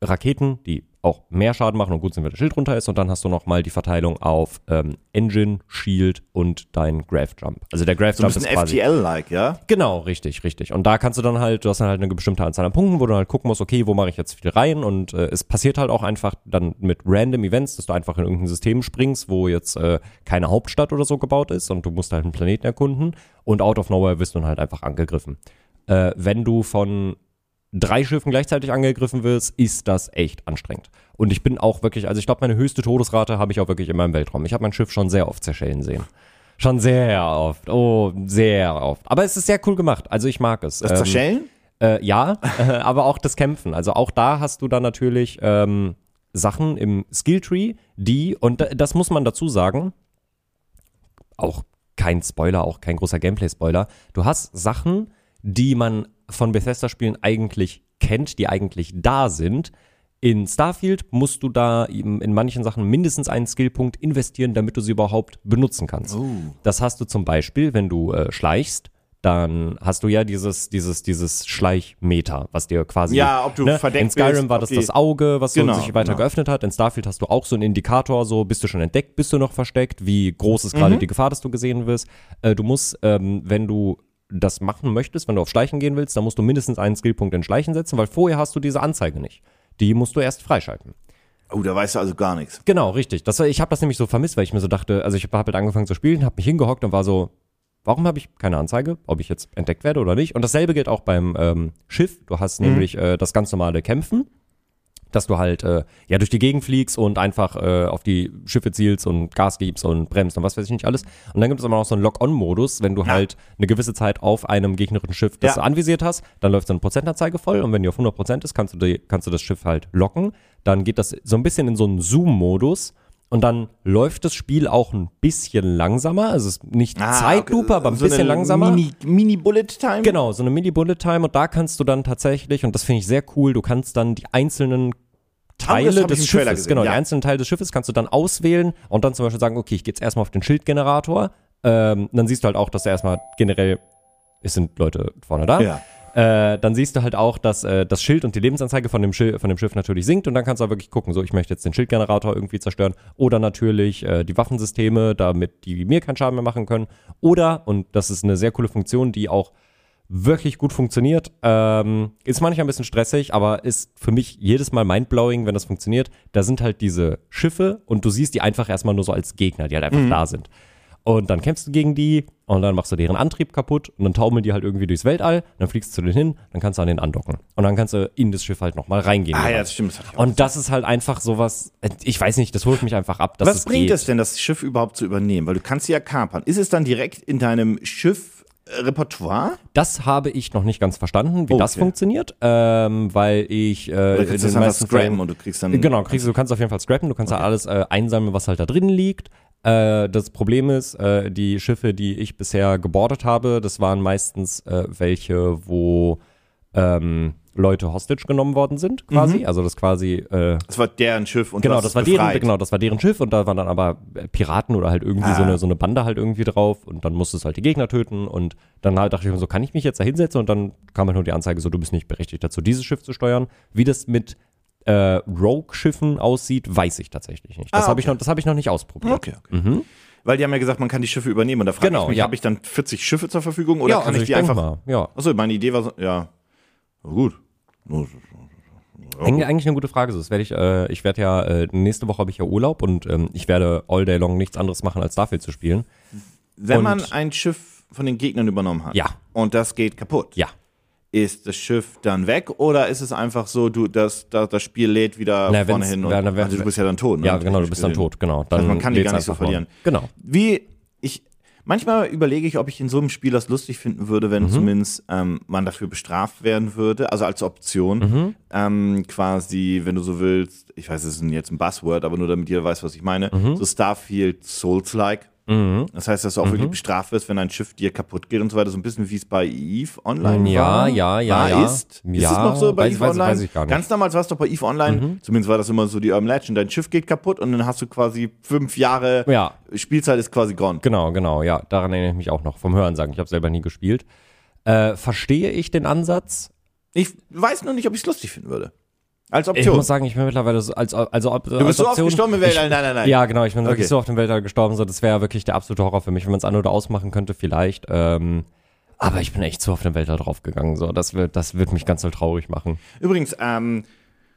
Raketen, die auch mehr Schaden machen und gut sind, wenn das Schild runter ist. Und dann hast du nochmal die Verteilung auf ähm, Engine, Shield und dein Graph Jump. Also der Graph So ein Jump bisschen ist quasi. FTL-like, ja? Genau, richtig, richtig. Und da kannst du dann halt, du hast dann halt eine bestimmte Anzahl an Punkten, wo du halt gucken musst, okay, wo mache ich jetzt viel rein? Und äh, es passiert halt auch einfach dann mit random Events, dass du einfach in irgendein System springst, wo jetzt äh, keine Hauptstadt oder so gebaut ist und du musst halt einen Planeten erkunden und out of nowhere wirst du dann halt einfach angegriffen. Äh, wenn du von drei Schiffen gleichzeitig angegriffen wirst, ist das echt anstrengend. Und ich bin auch wirklich, also ich glaube, meine höchste Todesrate habe ich auch wirklich immer im Weltraum. Ich habe mein Schiff schon sehr oft zerschellen sehen. Schon sehr oft. Oh, sehr oft. Aber es ist sehr cool gemacht. Also ich mag es. Das Ähm, Zerschellen? äh, ja, äh, aber auch das Kämpfen. Also auch da hast du dann natürlich ähm, Sachen im Skilltree, die, und da- das muss man dazu sagen, auch kein Spoiler, auch kein großer Gameplay-Spoiler, du hast Sachen, die man von Bethesda-Spielen eigentlich kennt, die eigentlich da sind. In Starfield musst du da in manchen Sachen mindestens einen Skillpunkt investieren, damit du sie überhaupt benutzen kannst. Das hast du zum Beispiel, wenn du äh, schleichst, dann hast du ja dieses, dieses, dieses Schleichmeter, was dir quasi. Ja, ob du ne? verdeckt In Skyrim bist, war das das Auge, was Genau, so sich weiter genau. geöffnet hat. In Starfield hast du auch so einen Indikator, so bist du schon entdeckt, bist du noch versteckt, wie groß ist Mhm. gerade die Gefahr, dass du gesehen wirst. Äh, du musst, ähm, wenn du das machen möchtest, wenn du auf Schleichen gehen willst, dann musst du mindestens einen Skillpunkt in Schleichen setzen, weil vorher hast du diese Anzeige nicht. Die musst du erst freischalten. Oh, da weißt du also gar nichts. Genau, richtig. Das, ich habe das nämlich so vermisst, weil ich mir so dachte, also ich habe halt angefangen zu spielen, habe mich hingehockt und war so, warum habe ich keine Anzeige, ob ich jetzt entdeckt werde oder nicht? Und dasselbe gilt auch beim ähm, Schiff. Du hast nämlich äh, das ganz normale Kämpfen, dass du halt äh, ja durch die Gegend fliegst und einfach äh, auf die Schiffe zielst und Gas gibst und bremst und was weiß ich nicht alles. Und dann gibt es aber noch so einen Lock-on-Modus, wenn du halt eine gewisse Zeit auf einem gegnerischen Schiff das Ja. anvisiert hast, dann läuft so eine Prozentanzeige voll und wenn die auf 100% ist, kannst du, die, kannst du das Schiff halt locken. Dann geht das so ein bisschen in so einen Zoom-Modus und dann läuft das Spiel auch ein bisschen langsamer. Also es ist nicht Zeitlupe, aber ein Ah, so bisschen langsamer. Mini, Mini Bullet Time. Genau, so eine Mini-Bullet-Time und da kannst du dann tatsächlich, und das finde ich sehr cool, du kannst dann die einzelnen Teile des Schiffes, genau, ja. die einzelnen Teile des Schiffes kannst du dann auswählen und dann zum Beispiel sagen, okay, ich gehe jetzt erstmal auf den Schildgenerator. Ähm, dann siehst du halt auch, dass er erstmal generell, es sind Leute vorne da. Ja. Äh, dann siehst du halt auch, dass äh, das Schild und die Lebensanzeige von dem, Schil von dem Schiff natürlich sinkt und dann kannst du auch wirklich gucken, so ich möchte jetzt den Schildgenerator irgendwie zerstören oder natürlich äh, die Waffensysteme, damit die mir keinen Schaden mehr machen können oder, und das ist eine sehr coole Funktion, die auch wirklich gut funktioniert, ähm, ist manchmal ein bisschen stressig, aber ist für mich jedes Mal mindblowing, wenn das funktioniert. Da sind halt diese Schiffe und du siehst die einfach erstmal nur so als Gegner, die halt einfach da sind. Und dann kämpfst du gegen die und dann machst du deren Antrieb kaputt und dann taumeln die halt irgendwie durchs Weltall, dann fliegst du zu denen hin, dann kannst du an den andocken. Und dann kannst du in das Schiff halt nochmal reingehen. Ah ja, das stimmt. Das. Und das ist halt einfach sowas, ich weiß nicht, das holt mich einfach ab. Was bringt geht. es denn, das Schiff überhaupt zu übernehmen? Weil du kannst sie ja kapern. Ist es dann direkt in deinem Schiff-Repertoire? Das habe ich noch nicht ganz verstanden, wie Oh, das okay. funktioniert, ähm, weil ich äh, Oder in kriegst du den meisten scrappen Fällen und du kriegst dann. Genau, kriegst du, du kannst auf jeden Fall scrappen, du kannst da alles äh, einsammeln, was halt da drin liegt. Äh, das Problem ist, äh, die Schiffe, die ich bisher gebordet habe, das waren meistens äh, welche, wo ähm, Leute hostage genommen worden sind, quasi. Also das quasi äh, Das war deren Schiff und Genau, das es war deren, befreit. genau, das war deren Schiff und da waren dann aber äh, Piraten oder halt irgendwie so, Ah. eine, so eine Bande halt irgendwie drauf und dann musstest du halt die Gegner töten und dann halt dachte ich mir so, kann ich mich jetzt da hinsetzen und dann kam halt nur die Anzeige so, du bist nicht berechtigt dazu, dieses Schiff zu steuern. Wie das mit äh, Rogue-Schiffen aussieht, weiß ich tatsächlich nicht. Das Ah, habe ich, okay. noch- das hab ich noch nicht ausprobiert. Okay, okay. Weil die haben ja gesagt, man kann die Schiffe übernehmen. Und da frage Genau, ich mich, ja. habe ich dann 40 Schiffe zur Verfügung oder ja, kann also ich ich die einfach. mal, ja. Achso, meine Idee war so, ja. Gut. Eigentlich, eine gute Frage. So, Das werde ich, äh, ich werde ja, äh, nächste Woche habe ich ja Urlaub und ähm, ich werde all day long nichts anderes machen, als Starfield zu spielen. Wenn Und- man ein Schiff von den Gegnern übernommen hat Ja. und das geht kaputt, Ja. Ist das Schiff dann weg oder ist es einfach so, du das, das, das Spiel lädt wieder Na, vorne hin und na, also du bist ja dann tot. Ne? Ja, genau, du bist dann tot, genau. Dann man kann die gar nicht so verlieren. Genau. Wie ich manchmal überlege ich, ob ich in so einem Spiel das lustig finden würde, Mhm. wenn zumindest ähm, man dafür bestraft werden würde, also als Option, Mhm. ähm, quasi, wenn du so willst, ich weiß, es ist jetzt ein Buzzword, aber nur damit jeder weiß, was ich meine, Mhm. so Starfield Souls-like. Das heißt, dass du auch wirklich bestraft wirst, wenn ein Schiff dir kaputt geht und so weiter, so ein bisschen wie es bei EVE Online Ja, war. ja, ja, war, ja. Ist, ist Ja, es noch so bei weiß- EVE weiß- Online? weiß ich gar nicht. Mhm. Ganz damals war es doch bei EVE Online, zumindest war das immer so die Urban Legend, dein Schiff geht kaputt und dann hast du quasi fünf Jahre, Ja. Spielzeit ist quasi gone. Genau, genau, ja. Daran erinnere ich mich auch noch vom Hören sagen. Ich habe selber nie gespielt. Äh, verstehe ich den Ansatz? Ich weiß nur nicht, ob ich es lustig finden würde. Als Ich Option. muss sagen, ich bin mittlerweile so, als, also ob, du bist so oft gestorben im Weltall. Nein, nein, nein. Ja, genau, ich bin Okay. wirklich so auf dem Weltall gestorben, so das wäre wirklich der absolute Horror für mich, wenn man es an- oder ausmachen könnte, vielleicht. Ähm, aber ich bin echt so auf den Weltall draufgegangen, so das wird, das wird mich ganz so traurig machen. Übrigens, ähm,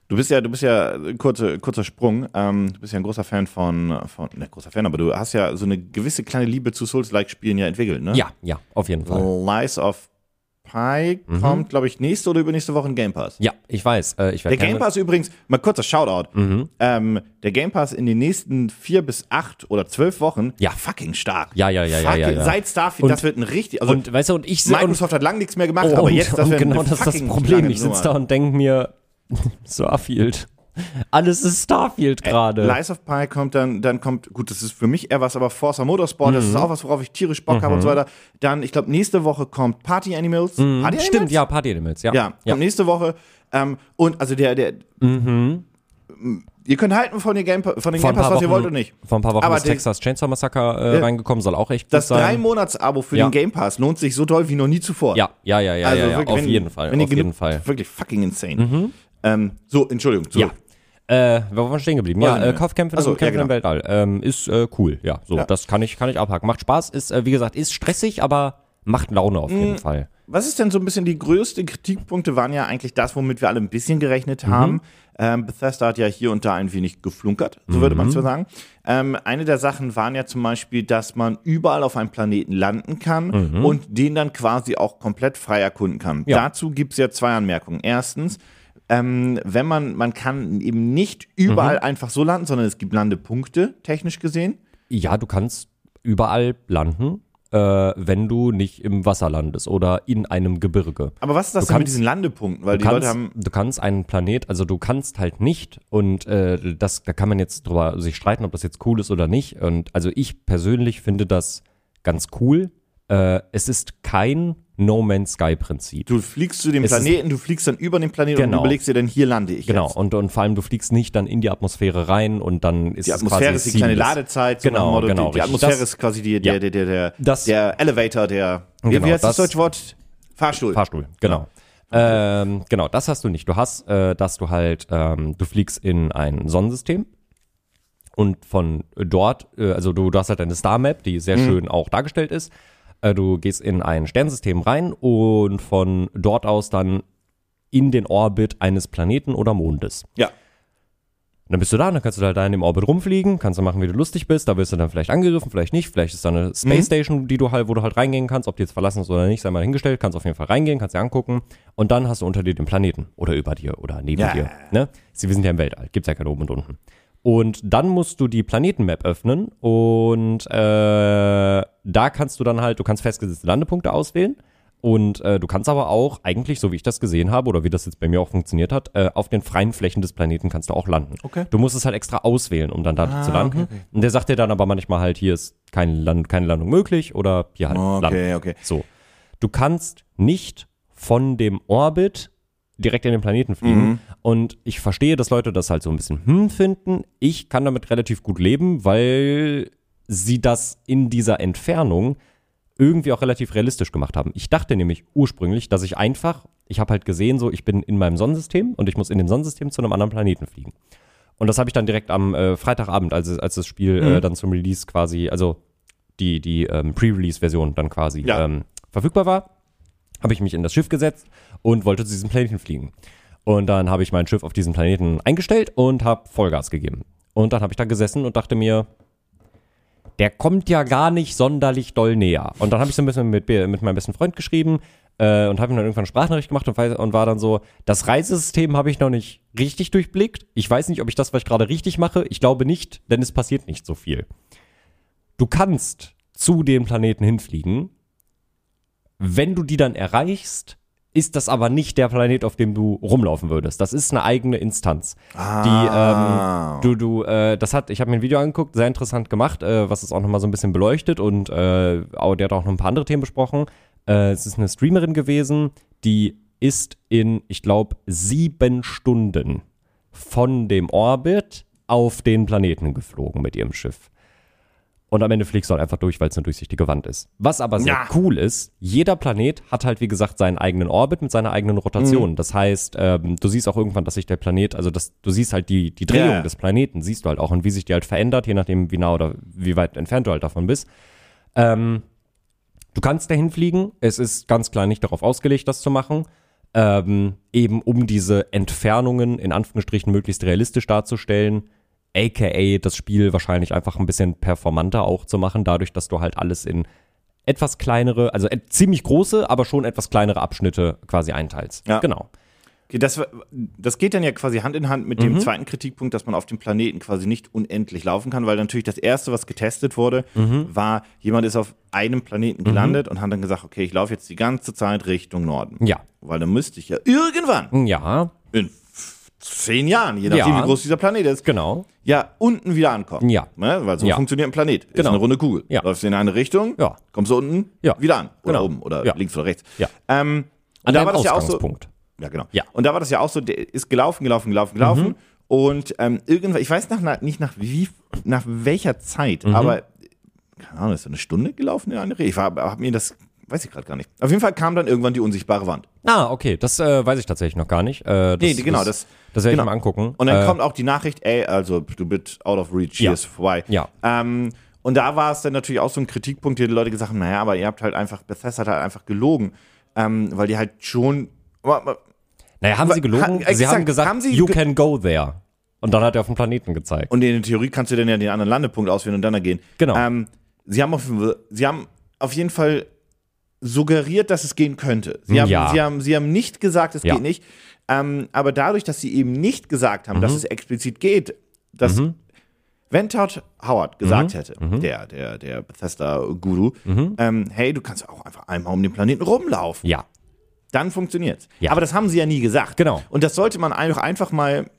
du bist ja, du bist ja, kurze, kurzer Sprung, ähm, du bist ja ein großer Fan von, von, ne, großer Fan, aber du hast ja so eine gewisse kleine Liebe zu Souls-like-Spielen ja entwickelt, ne? Ja, ja, auf jeden Fall. Lies of Pi kommt, glaube ich, nächste oder übernächste Woche in Game Pass. Ja, ich weiß. Äh, ich Der Game Pass übrigens, mal kurzer Shoutout. Mhm. Ähm, der Game Pass in den nächsten vier bis acht oder zwölf Wochen, Ja. fucking stark. Ja, ja, ja, ja, Fucking, ja, ja. Seit Starfield, Und- das wird ein richtig, also Und weißt du, und ich se- und, Microsoft hat lange nichts mehr gemacht, oh, aber und, jetzt, das und wird genau das ist das Problem. Ich sitze da und denke mir, Starfield. Alles ist Starfield gerade. Lies of Pi kommt dann, dann kommt, gut, das ist für mich eher was, aber Forza Motorsport, das ist Mhm. auch was, worauf ich tierisch Bock habe und so weiter. Dann, ich glaube, nächste Woche kommt Party Animals. Party Animals? Mhm. Stimmt, ja, Party Animals, ja. Ja, kommt nächste Woche. Ähm, und also der, der ihr könnt halten von, den Game, von den Game Pass, was ihr wollt oder nicht. Vor ein paar Wochen Aber ist Texas Chainsaw Massacre äh, Ja. reingekommen, soll auch echt gut Das sein. Drei-Monats-Abo für Ja. den Game Pass lohnt sich so doll wie noch nie zuvor. ja, ja, ja, ja, also ja, ja wirklich, auf wenn- jeden Fall, Wenn auf jeden Fall. Mhm. Wirklich fucking insane. Ähm, so, Entschuldigung. Ja. Äh, wo waren wir stehen geblieben? Ja, ich äh, nicht. Kaufkämpfe Ach so, im Kämpfen ja, im Weltall. Ähm, ist äh, cool, ja. So, Ja. das kann ich, kann ich abhaken. Macht Spaß, ist, äh, wie gesagt, ist stressig, aber macht Laune auf Mhm. jeden Fall. Was ist denn so ein bisschen die größten Kritikpunkte waren ja eigentlich das, womit wir alle ein bisschen gerechnet Mhm. haben. Ähm, Bethesda hat ja hier und da ein wenig geflunkert, so würde Mhm. man es so sagen. Ähm, eine der Sachen waren ja zum Beispiel, dass man überall auf einem Planeten landen kann und den dann quasi auch komplett frei erkunden kann. Mhm. Ja. Dazu gibt es ja zwei Anmerkungen. Erstens, ähm, wenn man, man kann eben nicht überall Mhm. einfach so landen, sondern es gibt Landepunkte, technisch gesehen. Ja, du kannst überall landen, äh, wenn du nicht im Wasser landest oder in einem Gebirge. Aber was ist das Du denn mit kannst- diesen Landepunkten? Weil Du die kannst, Leute haben. du kannst einen Planet, also du kannst halt nicht und äh, das, da kann man jetzt drüber sich streiten, ob das jetzt cool ist oder nicht. Und also ich persönlich finde das ganz cool. Äh, es ist kein No Man's Sky Prinzip. Du fliegst zu dem Es ist- Planeten, du fliegst dann über den Planeten und Genau. du überlegst dir dann, hier lande ich Genau, jetzt. und, und vor allem du fliegst nicht dann in die Atmosphäre rein und dann ist Die Atmosphäre ist die kleine. Ladezeit. so Genau, Motto, genau, Die, die. Atmosphäre Das- ist quasi die, der, ja. der, der, der, Das- der Elevator, der. Wie, Genau, wie heißt das, das- deutsche Wort? Fahrstuhl. Fahrstuhl, genau. Ähm, genau, das hast du nicht. Du hast, äh, dass du halt, ähm, du fliegst in ein Sonnensystem und von dort, äh, also du, du hast halt eine Star Map, die sehr schön auch dargestellt ist. Äh, du gehst in ein Sternsystem rein und von dort aus dann in den Orbit eines Planeten oder Mondes. Ja. Und dann bist du da, und dann kannst du da, da in dem Orbit rumfliegen, kannst du machen, wie du lustig bist, da wirst du dann vielleicht angegriffen, vielleicht nicht, vielleicht ist da eine Space Station, die du halt, wo du halt reingehen kannst, ob die jetzt verlassen ist oder nicht, sei mal hingestellt, kannst auf jeden Fall reingehen, kannst dir angucken und dann hast du unter dir den Planeten oder über dir oder neben Ja. dir, ne? Sie, wir sind ja im Weltall, gibt's ja kein oben und unten. Und dann musst du die Planetenmap öffnen und äh, da kannst du dann halt, du kannst festgesetzte Landepunkte auswählen und äh, du kannst aber auch eigentlich, so wie ich das gesehen habe oder wie das jetzt bei mir auch funktioniert hat, äh, auf den freien Flächen des Planeten kannst du auch landen. Okay. Du musst es halt extra auswählen, um dann da zu landen. Und der sagt dir dann aber manchmal halt, hier ist kein Land, keine Landung möglich oder hier halt landen. Okay, okay. So. Du kannst nicht von dem Orbit direkt in den Planeten fliegen. Mhm. Und ich verstehe, dass Leute das halt so ein bisschen hm finden. Ich kann damit relativ gut leben, weil sie das in dieser Entfernung irgendwie auch relativ realistisch gemacht haben. Ich dachte nämlich ursprünglich, dass ich einfach, ich habe halt gesehen, so ich bin in meinem Sonnensystem und ich muss in dem Sonnensystem zu einem anderen Planeten fliegen. Und das habe ich dann direkt am äh, Freitagabend, als, als das Spiel Mhm. äh, dann zum Release quasi, also die, die ähm, Pre-Release-Version dann quasi Ja. ähm, verfügbar war, habe ich mich in das Schiff gesetzt und wollte zu diesem Planeten fliegen. Und dann habe ich mein Schiff auf diesen Planeten eingestellt und habe Vollgas gegeben. Und dann habe ich da gesessen und dachte mir, der kommt ja gar nicht sonderlich doll näher. Und dann habe ich so ein bisschen mit, mit meinem besten Freund geschrieben äh, und habe ihm dann irgendwann eine Sprachnachricht gemacht und, und war dann so, das Reisesystem habe ich noch nicht richtig durchblickt. Ich weiß nicht, ob ich das, was ich gerade richtig mache. Ich glaube nicht, denn es passiert nicht so viel. Du kannst zu dem Planeten hinfliegen. Wenn du die dann erreichst, ist das aber nicht der Planet, auf dem du rumlaufen würdest. Das ist eine eigene Instanz. Ah. Die, ähm, du, du, äh, das hat, ich habe mir ein Video angeguckt, sehr interessant gemacht, äh, was es auch nochmal so ein bisschen beleuchtet und äh, auch, der hat auch noch ein paar andere Themen besprochen. Äh, es ist eine Streamerin gewesen, die ist in, ich glaube, sieben Stunden von dem Orbit auf den Planeten geflogen mit ihrem Schiff. Und am Ende fliegst du halt einfach durch, weil es eine durchsichtige Wand ist. Was aber sehr Ja. cool ist, jeder Planet hat halt, wie gesagt, seinen eigenen Orbit mit seiner eigenen Rotation. Mhm. Das heißt, ähm, du siehst auch irgendwann, dass sich der Planet, also das, du siehst halt die, die Drehung Ja. des Planeten, siehst du halt auch und wie sich die halt verändert, je nachdem, wie nah oder wie weit entfernt du halt davon bist. Ähm, du kannst dahin fliegen. Es ist ganz klar nicht darauf ausgelegt, das zu machen. Ähm, eben um diese Entfernungen in Anführungsstrichen möglichst realistisch darzustellen. AKA das Spiel wahrscheinlich einfach ein bisschen performanter auch zu machen, dadurch, dass du halt alles in etwas kleinere, also ziemlich große, aber schon etwas kleinere Abschnitte quasi einteilst. Ja. Genau. Okay, das, das geht dann ja quasi Hand in Hand mit Mhm. dem zweiten Kritikpunkt, dass man auf dem Planeten quasi nicht unendlich laufen kann, weil natürlich das erste, was getestet wurde, Mhm. war, jemand ist auf einem Planeten gelandet und hat dann gesagt, okay, ich laufe jetzt die ganze Zeit Richtung Norden. Ja. Weil dann müsste ich ja irgendwann Ja, in zehn Jahren, je nachdem, Ja. wie groß dieser Planet ist, genau. ja, unten wieder ankommen. Ja. Ne? Weil so Ja. funktioniert ein Planet. Ist Genau. eine runde Kugel. Ja. Läufst in eine Richtung, Ja. kommst du unten Ja. wieder an. Oder Genau. oben oder Ja. links oder rechts. Ja. Ähm, und An da deinem war das ja auch so. Ausgangspunkt. Ja, genau. Ja. Und da war das ja auch so, der ist gelaufen, gelaufen, gelaufen, gelaufen. Und ähm, irgendwann, ich weiß nach, nicht nach wie, nach welcher Zeit, Mhm. aber keine Ahnung, ist eine Stunde gelaufen in eine Rede? Ich habe hab mir das, weiß ich gerade gar nicht. Auf jeden Fall kam dann irgendwann die unsichtbare Wand. Ah, okay, das äh, weiß ich tatsächlich noch gar nicht. Äh, das, Nee, genau, das, das- das werde ich genau. mal angucken. Und dann äh, kommt auch die Nachricht, ey, also du bist out of reach, hier Ja. ist vorbei. Ja. Ähm, und da war es dann natürlich auch so ein Kritikpunkt, die Leute gesagt haben, naja, aber ihr habt halt einfach, Bethesda hat halt einfach gelogen, ähm, weil die halt schon, Naja, haben sie gelogen? Ha- sie haben gesagt, haben sie you can go there. Und dann hat er auf dem Planeten gezeigt. und in der Theorie kannst du dann ja den anderen Landepunkt auswählen und dann da gehen. Genau. Ähm, sie, haben auf, sie haben auf jeden Fall suggeriert, dass es gehen könnte. Sie haben, Ja. sie haben, sie haben nicht gesagt, es Ja. geht nicht. Ähm, aber dadurch, dass sie eben nicht gesagt haben, Mhm. dass es explizit geht, dass wenn Todd Howard gesagt Mhm. hätte, der, der, der Bethesda-Guru, ähm, hey, du kannst auch einfach einmal um den Planeten rumlaufen, ja. dann funktioniert's. Ja. Aber das haben sie ja nie gesagt. Genau. Und das sollte man einfach mal,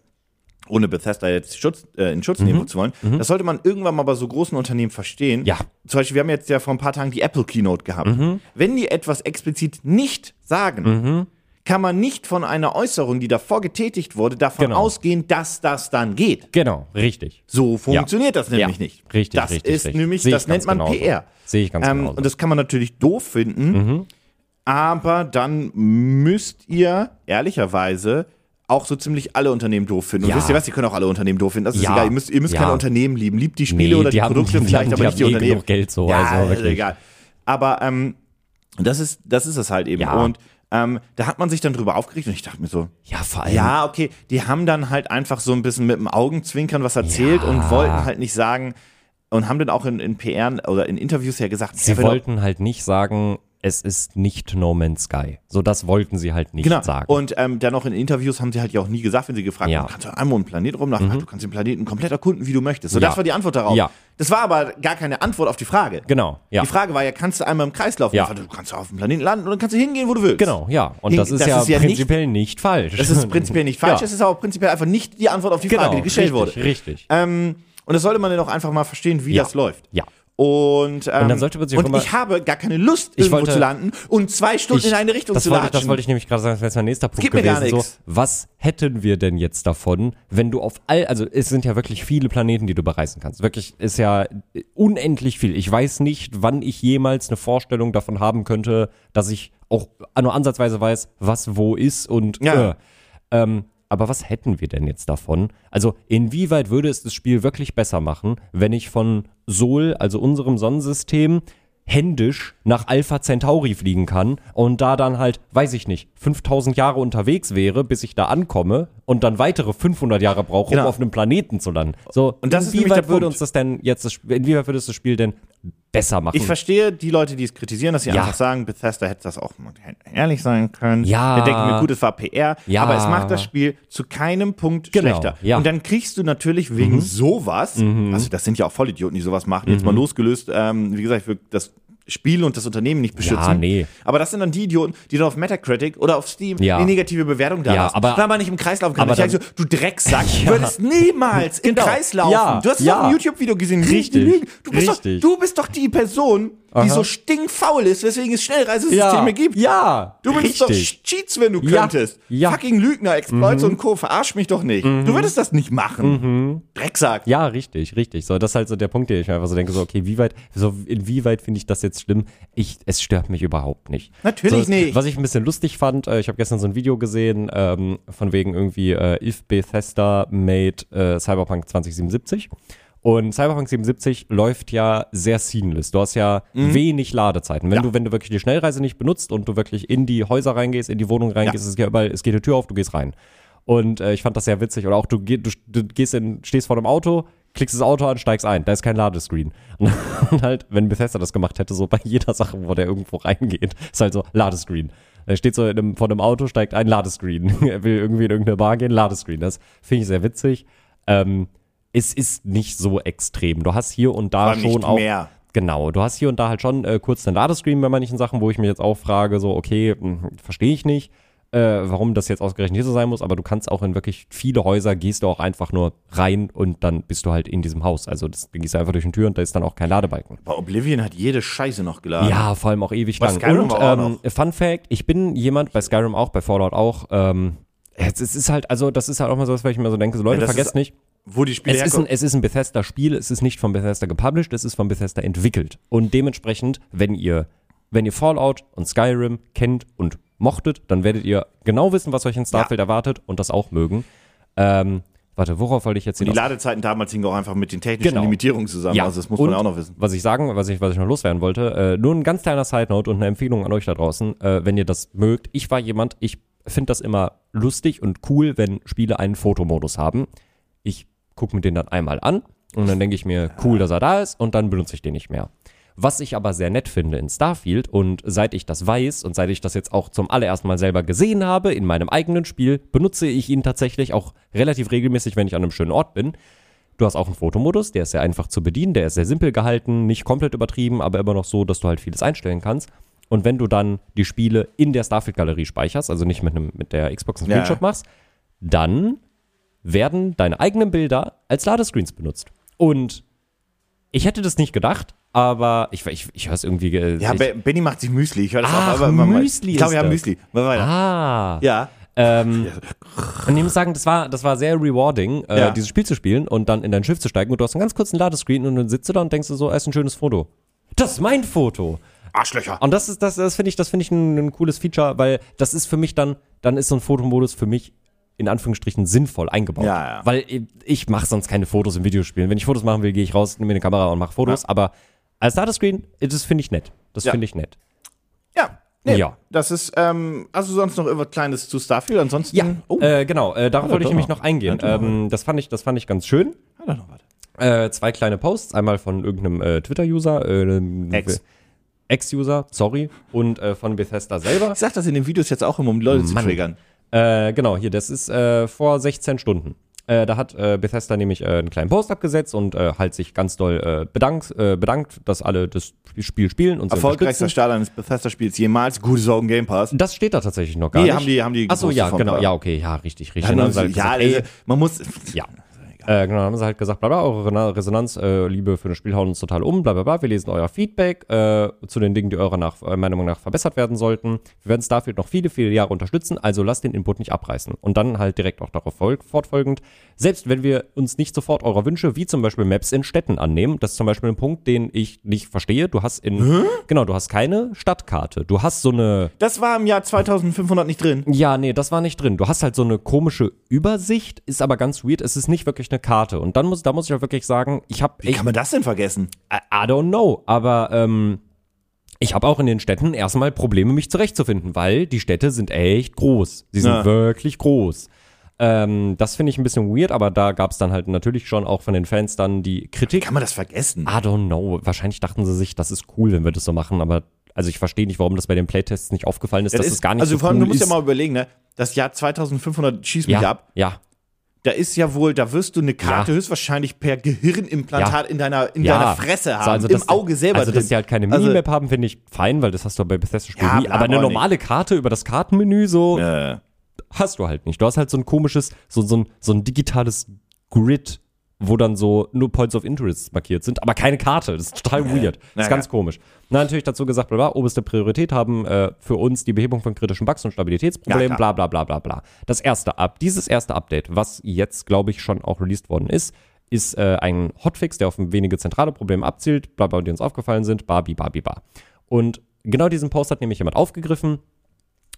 ohne Bethesda jetzt Schutz, äh, in Schutz nehmen zu wollen, das sollte man irgendwann mal bei so großen Unternehmen verstehen. Mhm. Ja. Zum Beispiel, wir haben jetzt ja vor ein paar Tagen die Apple Keynote gehabt. Mhm. Wenn die etwas explizit nicht sagen, kann man nicht von einer Äußerung, die davor getätigt wurde, davon Genau. ausgehen, dass das dann geht. Genau, richtig. So funktioniert das nämlich Ja, nicht. richtig, Das richtig, ist richtig. nämlich, das nennt man genauso. PR. Sehe ich ganz Ähm, genauso. Mhm. und das kann man natürlich doof finden, aber dann müsst ihr ehrlicherweise auch so ziemlich alle Unternehmen doof finden. Und Ja. wisst ihr was, ihr könnt auch alle Unternehmen doof finden. Das ist Ja. egal. Ihr müsst, ihr müsst Ja. keine Unternehmen lieben. Liebt die Spiele Nee, oder die, die haben- Produkte die vielleicht, haben- aber die nicht die haben eh Unternehmen. Geld so, ja, also wirklich. egal. Aber ähm, das ist, das ist es halt eben. Und ähm, da hat man sich dann drüber aufgeregt und ich dachte mir so, ja, vor allem. ja, okay, die haben dann halt einfach so ein bisschen mit dem Augenzwinkern was erzählt und wollten halt nicht sagen und haben dann auch in, in PR oder in Interviews ja gesagt, Sie wollten halt nicht sagen, es ist nicht No Man's Sky. So, das wollten sie halt nicht Genau. sagen. Und ähm, dann auch in Interviews haben sie halt ja auch nie gesagt, wenn sie gefragt Ja. Mhm. haben, kannst du einmal um den Planet rumlaufen? Ach, Du kannst den Planeten komplett erkunden, wie du möchtest. So, Ja. das war die Antwort darauf. Ja. Das war aber gar keine Antwort auf die Frage. genau, ja. Die Frage war ja, kannst du einmal im Kreis laufen? Ja. Du kannst auf dem Planeten landen und dann kannst du hingehen, wo du willst. Genau, ja. Und Hing- das ist das ja ist ja nicht- prinzipiell nicht, falsch. Das ist prinzipiell nicht falsch, es ist aber prinzipiell einfach nicht die Antwort auf die Frage, genau, die gestellt richtig, wurde. Richtig. Ähm, und das sollte man dann auch einfach mal verstehen, wie das läuft. Ja. Und, ähm, dann sollte man sich und ich habe gar keine Lust, Ich irgendwo wollte- zu landen und zwei Stunden in eine Richtung zu wollte, latschen. das wollte ich nämlich gerade sagen, das wäre jetzt mein nächster Punkt gibt mir gar gewesen. So, was hätten wir denn jetzt davon, wenn du auf all, also es sind ja wirklich viele Planeten, die du bereisen kannst. Wirklich ist ja unendlich viel. Ich weiß nicht, wann ich jemals eine Vorstellung davon haben könnte, dass ich auch nur ansatzweise weiß, was wo ist und Ja. äh, ähm, aber was hätten wir denn jetzt davon? Also inwieweit würde es das Spiel wirklich besser machen, wenn ich von Sol, also unserem Sonnensystem, händisch nach Alpha Centauri fliegen kann und da dann halt, weiß ich nicht, 5000 Jahre unterwegs wäre, bis ich da ankomme und dann weitere 500 Jahre brauche, Genau. um auf einem Planeten zu landen. So, Und das inwieweit würde uns das denn jetzt, inwieweit würde es das Spiel denn besser machen? Ich verstehe die Leute, die es kritisieren, dass sie Ja. einfach sagen, Bethesda hätte das auch mal ehrlich sein können. Ja. Wir denken mir, gut, es war PR, Ja. aber es macht das Spiel zu keinem Punkt Genau, schlechter. ja. Mhm. Und dann kriegst du natürlich wegen sowas, also das sind ja auch Vollidioten, die sowas machen, jetzt mal losgelöst, ähm, wie gesagt, das Spiel und das Unternehmen nicht beschützen. Ja, nee. Aber das sind dann die Idioten, die dann auf Metacritic oder auf Steam Ja. eine negative Bewertung da Ja, lassen. aber- weil man nicht im Kreis laufen kann. aber denke so, du Drecksack, du würdest niemals im Genau. Kreis laufen. Ja, Du hast ja. einem YouTube-Video gesehen. Richtig. Du bist, Richtig. Doch, du bist doch die Person, die Aha. so stinkfaul ist, weswegen es Schnellreisesysteme gibt. Ja, Du bist richtig. doch Cheats, wenn du Ja, könntest. ja. Mhm. Fucking Lügner, Exploits und Co. Verarsch mich doch nicht. Du würdest das nicht machen. Drecksack. Ja, richtig, richtig. So, das ist halt so der Punkt, den ich mir einfach so denke, so, okay, wie weit, so, inwieweit finde ich das jetzt schlimm? Ich, es stört mich überhaupt nicht. Natürlich so, nicht. Was ich ein bisschen lustig fand, äh, ich habe gestern so ein Video gesehen, ähm, von wegen irgendwie, äh, if Bethesda made äh, Cyberpunk 2077. Und Cyberpunk 77 läuft ja sehr seamless. Du hast ja wenig Ladezeiten. Wenn Mhm. Ja. du, wenn du wirklich die Schnellreise nicht benutzt und du wirklich in die Häuser reingehst, in die Wohnung reingehst, es geht überall, es geht die Tür auf, du gehst rein. Und äh, ich fand das sehr witzig. Oder auch du, geh, du, du gehst in, stehst vor einem Auto, klickst das Auto an, steigst ein. Da ist kein Ladescreen. Und halt, wenn Bethesda das gemacht hätte, so bei jeder Sache, wo der irgendwo reingeht, ist halt so Ladescreen. Er steht so in einem, vor einem Auto, steigt ein Ladescreen. er will irgendwie in irgendeine Bar gehen, Ladescreen. Das finde ich sehr witzig. Ähm, es ist nicht so extrem. Du hast hier und da schon auch. mehr. Genau, du hast hier und da halt schon äh, kurz den Ladescreen bei manchen Sachen, wo ich mir jetzt auch frage, so, okay, verstehe ich nicht, äh, warum das jetzt ausgerechnet hier so sein muss, aber du kannst auch in wirklich viele Häuser, gehst du auch einfach nur rein und dann bist du halt in diesem Haus. Also das, du gehst einfach durch eine Tür und da ist dann auch kein Ladebalken. Aber Oblivion hat jede Scheiße noch geladen. Ja, vor allem auch ewig Bei lang. Skyrim und ähm, Fun Fact, ich bin jemand, bei Skyrim auch, bei Fallout auch, ähm, Es ist halt, also das ist halt auch mal so, was, ich mir so denke, so Leute, Ja, vergesst nicht, Wo die Spiele es ist, ein, es ist ein Bethesda-Spiel, es ist nicht von Bethesda gepublished, es ist von Bethesda entwickelt. Und dementsprechend, wenn ihr, wenn ihr Fallout und Skyrim kennt und mochtet, dann werdet ihr genau wissen, was euch in Starfield erwartet und das auch mögen. Ähm, warte, worauf wollte ich jetzt Und die hinaus? Ladezeiten damals hingen auch einfach mit den technischen Genau. Limitierungen zusammen. Ja, Also das muss und man auch noch wissen. Was ich sagen, was ich, was ich noch loswerden wollte, äh, nur ein ganz kleiner Side-Note und eine Empfehlung an euch da draußen, äh, wenn ihr das mögt. Ich war jemand, ich finde das immer lustig und cool, wenn Spiele einen Fotomodus haben. Ich gucke mir den dann einmal an und dann denke ich mir, cool, dass er da ist und dann benutze ich den nicht mehr. Was ich aber sehr nett finde in Starfield und seit ich das weiß und seit ich das jetzt auch zum allerersten Mal selber gesehen habe in meinem eigenen Spiel, benutze ich ihn tatsächlich auch relativ regelmäßig, wenn ich an einem schönen Ort bin. Du hast auch einen Fotomodus, der ist sehr einfach zu bedienen, der ist sehr simpel gehalten, nicht komplett übertrieben, aber immer noch so, dass du halt vieles einstellen kannst. Und wenn du dann die Spiele in der Starfield-Galerie speicherst, also nicht mit, einem, mit der Xbox einen Ja. Screenshot machst, dann werden deine eigenen Bilder als Ladescreens benutzt. Und ich hätte das nicht gedacht, aber ich, ich, ich höre es irgendwie. äh, Ja, ich, Benny macht sich Müsli. Ich höre das Ach, auch. Aber, Müsli Ich glaube, ja, das. Müsli. Mal weiter. ah. Ja. Ähm, und ich muss sagen, das war, das war sehr rewarding, äh, Ja. dieses Spiel zu spielen und dann in dein Schiff zu steigen und du hast einen ganz kurzen Ladescreen und dann sitzt du da und denkst du so, es ist ein schönes Foto. Das ist mein Foto. Arschlöcher. Und das ist, das, das finde ich, das finde ich ein, ein cooles Feature, weil das ist für mich dann, dann ist so ein Fotomodus für mich in Anführungsstrichen sinnvoll eingebaut. Ja, ja. Weil ich, mache sonst keine Fotos in Videospielen. Wenn ich Fotos machen will, gehe ich raus, nehme mir eine Kamera und mache Fotos. Aber als Ladescreen, das finde ich nett. Das Ja. finde ich nett. Ja. Nee, Ja. Das ist, ähm, also sonst noch irgendwas Kleines zu Starfield? Ansonsten. Ja, Oh, äh, genau. Äh, darauf Ja, wollte ich nämlich noch. noch eingehen. Ja. Ähm, das fand ich, das fand ich ganz schön. hat er noch was? Äh, zwei kleine Posts, einmal von irgendeinem äh, Twitter-User, äh, Ex. Ex-User, sorry, und äh, von Bethesda selber. Ich sag das in den Videos jetzt auch immer, um die Leute zu Mann. triggern. Äh, genau, hier, das ist äh, vor 16 Stunden. Äh, da hat äh, Bethesda nämlich äh, einen kleinen Post abgesetzt und äh, halt sich ganz doll äh, bedankt, äh, bedankt, dass alle das Spiel spielen und sie Erfolgreichster. Start eines Bethesda-Spiels jemals. Gute Sorgen Game Pass. Das steht da tatsächlich noch gar Nee, nicht. haben die, haben die Achso, ja, genau, ja, okay, ja, richtig, richtig. Ja, also, sie ja, gesagt, also, man muss. Ja. Äh, genau, dann haben sie halt gesagt, bla bla, eure Resonanz, äh, Liebe für das Spiel hauen uns total um, bla bla bla. Wir lesen euer Feedback äh, zu den Dingen, die eurer nach, äh, Meinung nach verbessert werden sollten. Wir werden Starfield noch viele, viele Jahre unterstützen, also lasst den Input nicht abreißen. Und dann halt direkt auch darauf folg fortfolgend, selbst wenn wir uns nicht sofort eurer Wünsche, wie zum Beispiel Maps in Städten annehmen, das ist zum Beispiel ein Punkt, den ich nicht verstehe. Du hast in, genau, du hast keine Stadtkarte. Du hast so eine, Das war im Jahr 2500 nicht drin. ja, nee, das war nicht drin. Du hast halt so eine komische Übersicht, ist aber ganz weird. Es ist nicht wirklich eine Karte. Und dann muss, da muss ich auch wirklich sagen, ich habe, Wie kann man das denn vergessen? I, I don't know, aber ähm, ich habe auch in den Städten erstmal Probleme, mich zurechtzufinden, weil die Städte sind echt groß. Sie sind Ja. wirklich groß. Ähm, das finde ich ein bisschen weird, aber da gab es dann halt natürlich schon auch von den Fans dann die Kritik. Kann man das vergessen? I don't know. Wahrscheinlich dachten sie sich, das ist cool, wenn wir das so machen, aber also ich verstehe nicht, warum das bei den Playtests nicht aufgefallen ist, Ja, dass das es gar nicht also so vor allem, cool du musst ist. ja mal überlegen, ne? Das Jahr 2500 schieß mich ja, ab. ja, Da ist ja wohl, da wirst du eine Karte Ja. höchstwahrscheinlich per Gehirnimplantat in deiner in Ja. deiner Fresse haben, also im Auge selber Also, drin. dass sie halt keine Also- Minimap haben, finde ich fein, weil das hast du bei Bethesda-Spielen Ja, nie. Aber eine normale Karte über das Kartenmenü so äh, hast du halt nicht. Du hast halt so ein komisches, so, so, ein, so ein digitales Grid, wo dann so nur Points of Interest markiert sind, aber keine Karte. Das ist total weird. Das ist ganz komisch. Na, natürlich dazu gesagt, bla, bla, oberste Priorität haben äh, für uns die Behebung von kritischen Bugs und Stabilitätsproblemen, Ja, bla, bla, bla, bla, bla. Das erste Up, dieses erste Update, was jetzt, glaube ich, schon auch released worden ist, ist äh, ein Hotfix, der auf wenige zentrale Probleme abzielt, bla, bla, die uns aufgefallen sind, babi, babi, ba. Und genau diesen Post hat nämlich jemand aufgegriffen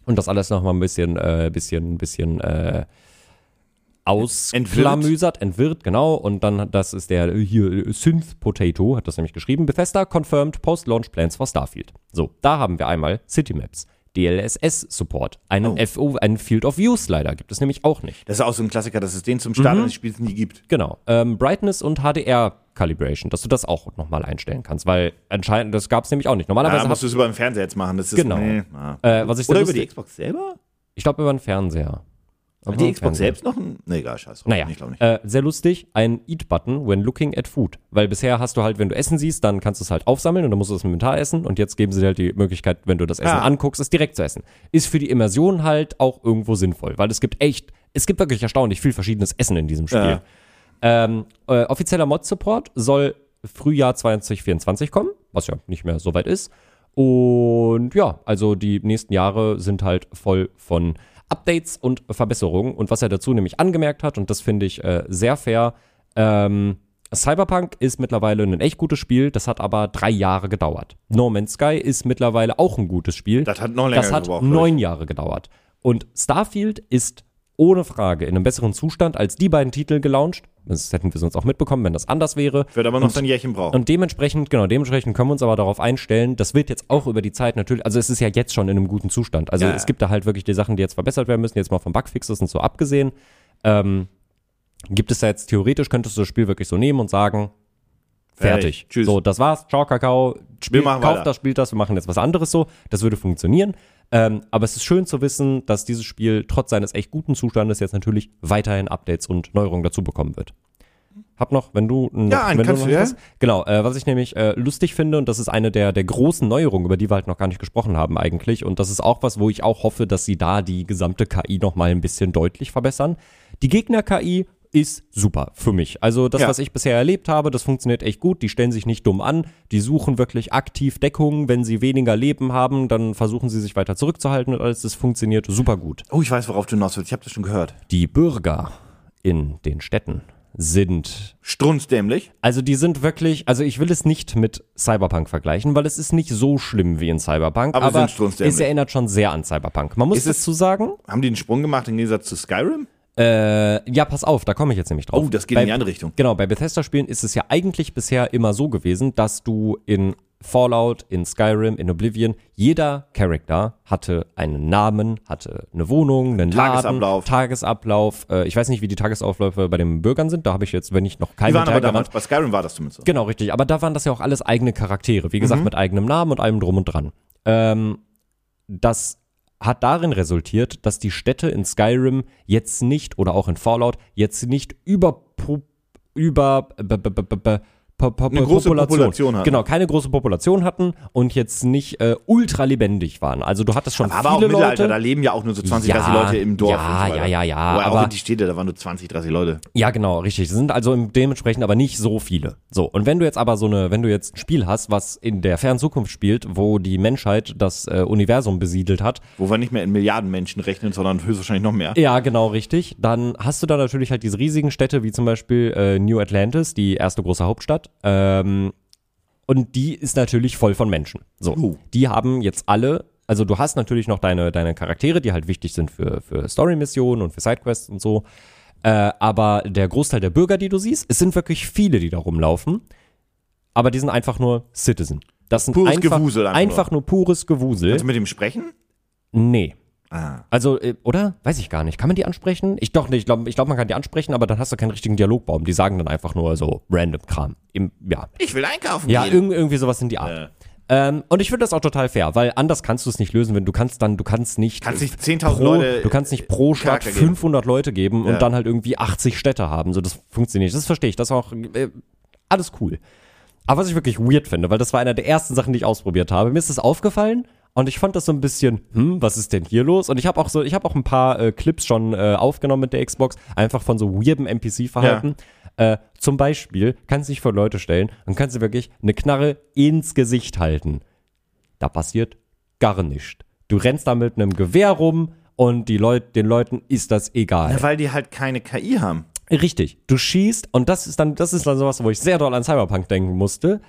und das alles nochmal ein bisschen, äh, bisschen, bisschen, äh, ausklamüsert, entwirrt, genau. Und dann, das ist der äh, hier, äh, Synth Potato, hat das nämlich geschrieben. Bethesda confirmed Post-Launch Plans for Starfield. So, da haben wir einmal City Maps, DLSS-Support, einen Oh. FO, einen Field of View Slider gibt es nämlich auch nicht. das ist auch so ein Klassiker, dass es den zum Start Mhm. eines Spiels nie gibt. Genau. Ähm, Brightness und HDR Calibration, dass du das auch nochmal einstellen kannst, weil anscheinend, das gab es nämlich auch nicht. Normalerweise musst hast du es über den Fernseher jetzt machen. Das ist, Genau. nee, ah. äh, was ich Oder über die Xbox selber? Ich glaube über den Fernseher. Hat Über die Xbox selbst noch ein. Nee, egal, scheiß drauf. Naja, Ich glaube nicht. äh, sehr lustig, ein Eat-Button when looking at food. Weil bisher hast du halt, wenn du Essen siehst, dann kannst du es halt aufsammeln und dann musst du es im Inventar essen. Und jetzt geben sie dir halt die Möglichkeit, wenn du das Essen Ja. anguckst, es direkt zu essen. Ist für die Immersion halt auch irgendwo sinnvoll, weil es gibt echt, es gibt wirklich erstaunlich viel verschiedenes Essen in diesem Spiel. Ja. Ähm, äh, offizieller Mod-Support soll Frühjahr 2024 kommen, was ja nicht mehr so weit ist. Und ja, also die nächsten Jahre sind halt voll von Updates und Verbesserungen. Und was er dazu nämlich angemerkt hat, und das finde ich äh, sehr fair, ähm, Cyberpunk ist mittlerweile ein echt gutes Spiel, das hat aber drei Jahre gedauert. No Man's Sky ist mittlerweile auch ein gutes Spiel. Das hat noch länger Das hat gebraucht, neun Jahre gedauert. Und Starfield ist ohne Frage in einem besseren Zustand als die beiden Titel gelauncht. Das hätten wir sonst auch mitbekommen, wenn das anders wäre. Wird aber noch sein Jährchen brauchen. Und dementsprechend, genau, dementsprechend können wir uns aber darauf einstellen, das wird jetzt auch über die Zeit natürlich, also es ist ja jetzt schon in einem guten Zustand. Also Ja, es gibt da halt wirklich die Sachen, die jetzt verbessert werden müssen, jetzt mal von Bugfixes und so abgesehen. Ähm, gibt es da jetzt theoretisch, könntest du das Spiel wirklich so nehmen und sagen, fertig. Fertig. Tschüss. So, das war's, ciao, Kakao, spiel, machen kauft weiter. das, spielt das, wir machen jetzt was anderes so. Das würde funktionieren. Ähm, aber es ist schön zu wissen, dass dieses Spiel trotz seines echt guten Zustandes jetzt natürlich weiterhin Updates und Neuerungen dazu bekommen wird. Hab noch, wenn du noch, Ja, einen wenn kannst noch du, ja. hast. Genau, äh, was ich nämlich äh, lustig finde, und das ist eine der, der großen Neuerungen, über die wir halt noch gar nicht gesprochen haben eigentlich, und das ist auch was, wo ich auch hoffe, dass sie da die gesamte KI noch mal ein bisschen deutlich verbessern. Die Gegner-KI ist super für mich. Also das, Ja. was ich bisher erlebt habe, das funktioniert echt gut. Die stellen sich nicht dumm an, die suchen wirklich aktiv Deckung. Wenn sie weniger Leben haben, dann versuchen sie sich weiter zurückzuhalten und alles. Das funktioniert super gut. Oh, ich weiß, worauf du hinaus willst. Ich habe das schon gehört. Die Bürger in den Städten sind Strunzdämlich. also die sind wirklich, also ich will es nicht mit Cyberpunk vergleichen, weil es ist nicht so schlimm wie in Cyberpunk, Aber aber, es erinnert schon sehr an Cyberpunk. Man muss Ist es- dazu sagen, Haben die einen Sprung gemacht im Gegensatz zu Skyrim? Äh, ja, pass auf, da komme ich jetzt nämlich drauf. Oh, das geht bei, in die andere Richtung. Genau, bei Bethesda-Spielen ist es ja eigentlich bisher immer so gewesen, dass du in Fallout, in Skyrim, in Oblivion, jeder Charakter hatte einen Namen, hatte eine Wohnung, einen Tagesablauf. Laden, Tagesablauf. Äh, ich weiß nicht, wie die Tagesabläufe bei den Bürgern sind. Da habe ich jetzt, wenn ich noch Die keinen waren aber damals, bei Skyrim war das zumindest so. Genau, richtig. Aber da waren das ja auch alles eigene Charaktere. Wie Mhm. gesagt, mit eigenem Namen und allem drum und dran. Ähm, das hat darin resultiert, dass die Städte in Skyrim jetzt nicht, oder auch in Fallout, jetzt nicht über, über, b, b, b, b, b, Po- Po- Eine große Population hatten. Genau, keine große Population hatten und jetzt nicht äh, ultra lebendig waren. Also du hattest schon Aber auch viele Mittelalter, da Leute. leben ja auch nur so 20, Ja, 30 Leute im Dorf. ja, so ja, ja, ja, Aber, auch aber- in die Städte, da waren nur 20, 30 Leute. Ja, genau, richtig. Es sind also dementsprechend aber nicht so viele. So, und wenn du jetzt aber so eine, wenn du jetzt ein Spiel hast, was in der fernen Zukunft spielt, wo die Menschheit das äh, Universum besiedelt hat, Wo wir nicht mehr in Milliarden Menschen rechnen, sondern höchstwahrscheinlich noch mehr. ja, genau, richtig, dann hast du da natürlich halt diese riesigen Städte, wie zum Beispiel äh, New Atlantis, die erste große Hauptstadt. Ähm, und die ist natürlich voll von Menschen. So, Uh. die haben jetzt alle, also du hast natürlich noch deine, deine Charaktere, die halt wichtig sind für, für Story-Missionen und für Sidequests und so. Äh, aber der Großteil der Bürger, die du siehst, es sind wirklich viele, die da rumlaufen. Aber die sind einfach nur Citizen. Das sind Pures einfach, Gewusel einfach einfach nur pures Gewusel. Kannst du mit dem sprechen? Nee. Ah. Also, äh, oder? Weiß ich gar nicht. Kann man die ansprechen? Ich doch nicht. Ich glaube, ich glaub, man kann die ansprechen, aber dann hast du keinen richtigen Dialogbaum. Die sagen dann einfach nur so random Kram. Im, ja. Ich will einkaufen Ja, gehen. irg irgendwie sowas in die Art. Ähm, und ich finde das auch total fair, weil anders kannst du es nicht lösen, wenn du kannst dann, du kannst nicht, Kannst nicht 10.000 pro, Leute du kannst nicht pro Stadt Charakter geben. 500 Leute geben Ja. und dann halt irgendwie 80 Städte haben. So, das funktioniert nicht. Das verstehe ich. Das ist auch äh, alles cool. Aber was ich wirklich weird finde, weil das war einer der ersten Sachen, die ich ausprobiert habe, mir ist das aufgefallen und ich fand das so ein bisschen, hm, was ist denn hier los? Und ich habe auch so, ich habe auch ein paar äh, Clips schon äh, aufgenommen mit der Xbox, einfach von so weirden NPC-Verhalten. Äh, zum Beispiel kannst du dich vor Leute stellen und kannst du wirklich eine Knarre ins Gesicht halten. Da passiert gar nichts. Du rennst da mit einem Gewehr rum und die Leut, den Leuten ist das egal. Ja, weil die halt keine KI haben. Richtig. Du schießt und das ist dann, das ist dann sowas, wo ich sehr doll an Cyberpunk denken musste.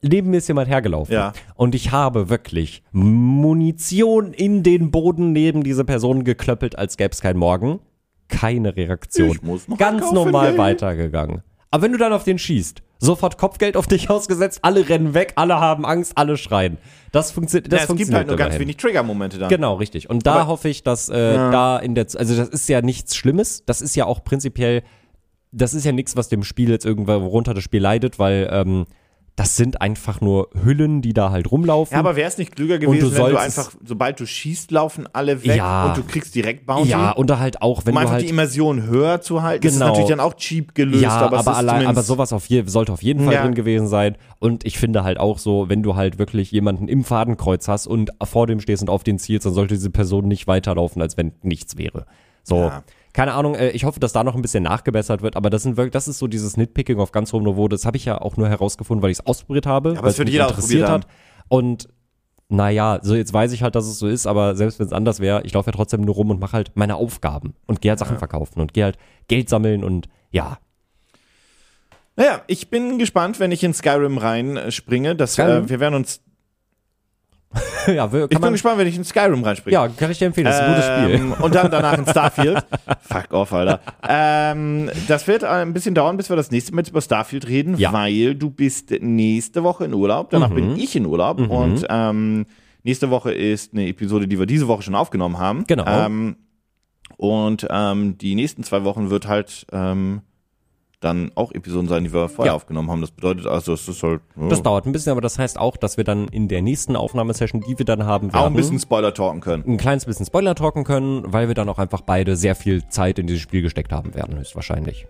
Neben mir ist jemand hergelaufen. Ja. Und ich habe wirklich Munition in den Boden neben diese Person geklöppelt, als gäbe es kein Morgen. Keine Reaktion. Ich muss noch Ganz einkaufen normal gehen. weitergegangen. Aber wenn du dann auf den schießt, sofort Kopfgeld auf dich ausgesetzt, alle rennen weg, alle haben Angst, alle schreien. Das, funktio das Ja, es funktioniert. gibt halt nur ganz immerhin. wenig Trigger-Momente dann. Genau, richtig. Und da Aber- hoffe ich, dass äh, da in der, also das ist ja nichts Schlimmes. Das ist ja auch prinzipiell, das ist ja nichts, was dem Spiel jetzt irgendwo worunter das Spiel leidet, weil ähm, das sind einfach nur Hüllen, die da halt rumlaufen. Ja, aber wäre es nicht klüger gewesen, du wenn du einfach, sobald du schießt, laufen alle weg Ja. und du kriegst direkt Bounty? ja, und da halt auch, wenn um du einfach halt die Immersion höher zu halten. Das ist Genau. natürlich dann auch cheap gelöst, ja, aber, aber, es ist allein, aber sowas auf je, sollte auf jeden Fall Ja. drin gewesen sein. Und ich finde halt auch so, wenn du halt wirklich jemanden im Fadenkreuz hast und vor dem stehst und auf den zielst, dann sollte diese Person nicht weiterlaufen, als wenn nichts wäre. So. Ja. Keine Ahnung, äh, ich hoffe, dass da noch ein bisschen nachgebessert wird, aber das sind wirklich, das ist so dieses Nitpicking auf ganz hohem Niveau. Das habe ich ja auch nur herausgefunden, weil ich es ausprobiert habe, aber weil wird mich jeder interessiert hat. Und naja, so jetzt weiß ich halt, dass es so ist, aber selbst wenn es anders wäre, ich laufe ja trotzdem nur rum und mache halt meine Aufgaben und gehe halt Sachen verkaufen und gehe halt Geld sammeln und ja. Naja, ich bin gespannt, wenn ich in Skyrim reinspringe. Das, äh, wir werden uns. ja, will- Ich bin gespannt, wenn ich in Skyrim reinspringe. ja, kann ich dir empfehlen, das ist ein gutes Spiel. Ähm, und dann danach in Starfield. Fuck off, Alter. Ähm, das wird ein bisschen dauern, bis wir das nächste Mal über Starfield reden, Ja. weil du bist nächste Woche in Urlaub. Danach bin ich in Urlaub. Und ähm, nächste Woche ist eine Episode, die wir diese Woche schon aufgenommen haben. Genau. Ähm, und ähm, die nächsten zwei Wochen wird halt dann auch Episoden sein, die wir vorher Ja. aufgenommen haben. Das bedeutet also, es ist halt ja, Das dauert ein bisschen, aber das heißt auch, dass wir dann in der nächsten Aufnahmesession, die wir dann haben werden, auch ein bisschen Spoiler talken können. ein kleines bisschen Spoiler talken können, weil wir dann auch einfach beide sehr viel Zeit in dieses Spiel gesteckt haben werden, höchstwahrscheinlich.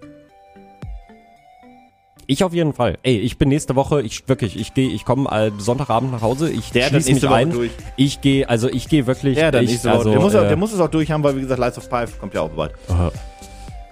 Ich auf jeden Fall. Ey, ich bin nächste Woche, ich wirklich, ich gehe, ich komme äh, Sonntagabend nach Hause, ich Der schließe mich Woche ein. durch. Ich gehe, also ich gehe wirklich, dann ich, also, der, muss, äh, der muss es auch durch haben, weil wie gesagt, Lights of Pi kommt ja auch bald. Aha.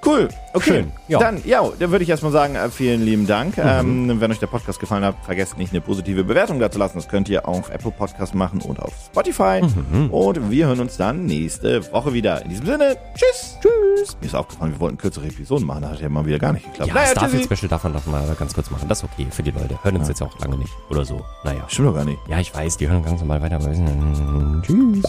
Cool, okay. Schön, ja. Mhm. Dann, ja, dann würde ich erstmal sagen, äh, vielen lieben Dank. Ähm, wenn euch der Podcast gefallen hat, vergesst nicht, eine positive Bewertung da zu lassen. Das könnt ihr auf Apple Podcast machen und auf Spotify. Mhm. Und wir hören uns dann nächste Woche wieder. In diesem Sinne, tschüss. Tschüss. Mir ist aufgefallen, wir wollten kürzere Episoden machen. Das hat ja mal wieder gar nicht geklappt. ja, Naja, tschüssi. Special darf man doch mal ganz kurz machen. Das ist okay für die Leute. Hören uns jetzt auch lange nicht oder so. Naja. Stimmt doch gar nicht. Ja, ich weiß, die hören ganz normal weiter, sind, tschüss.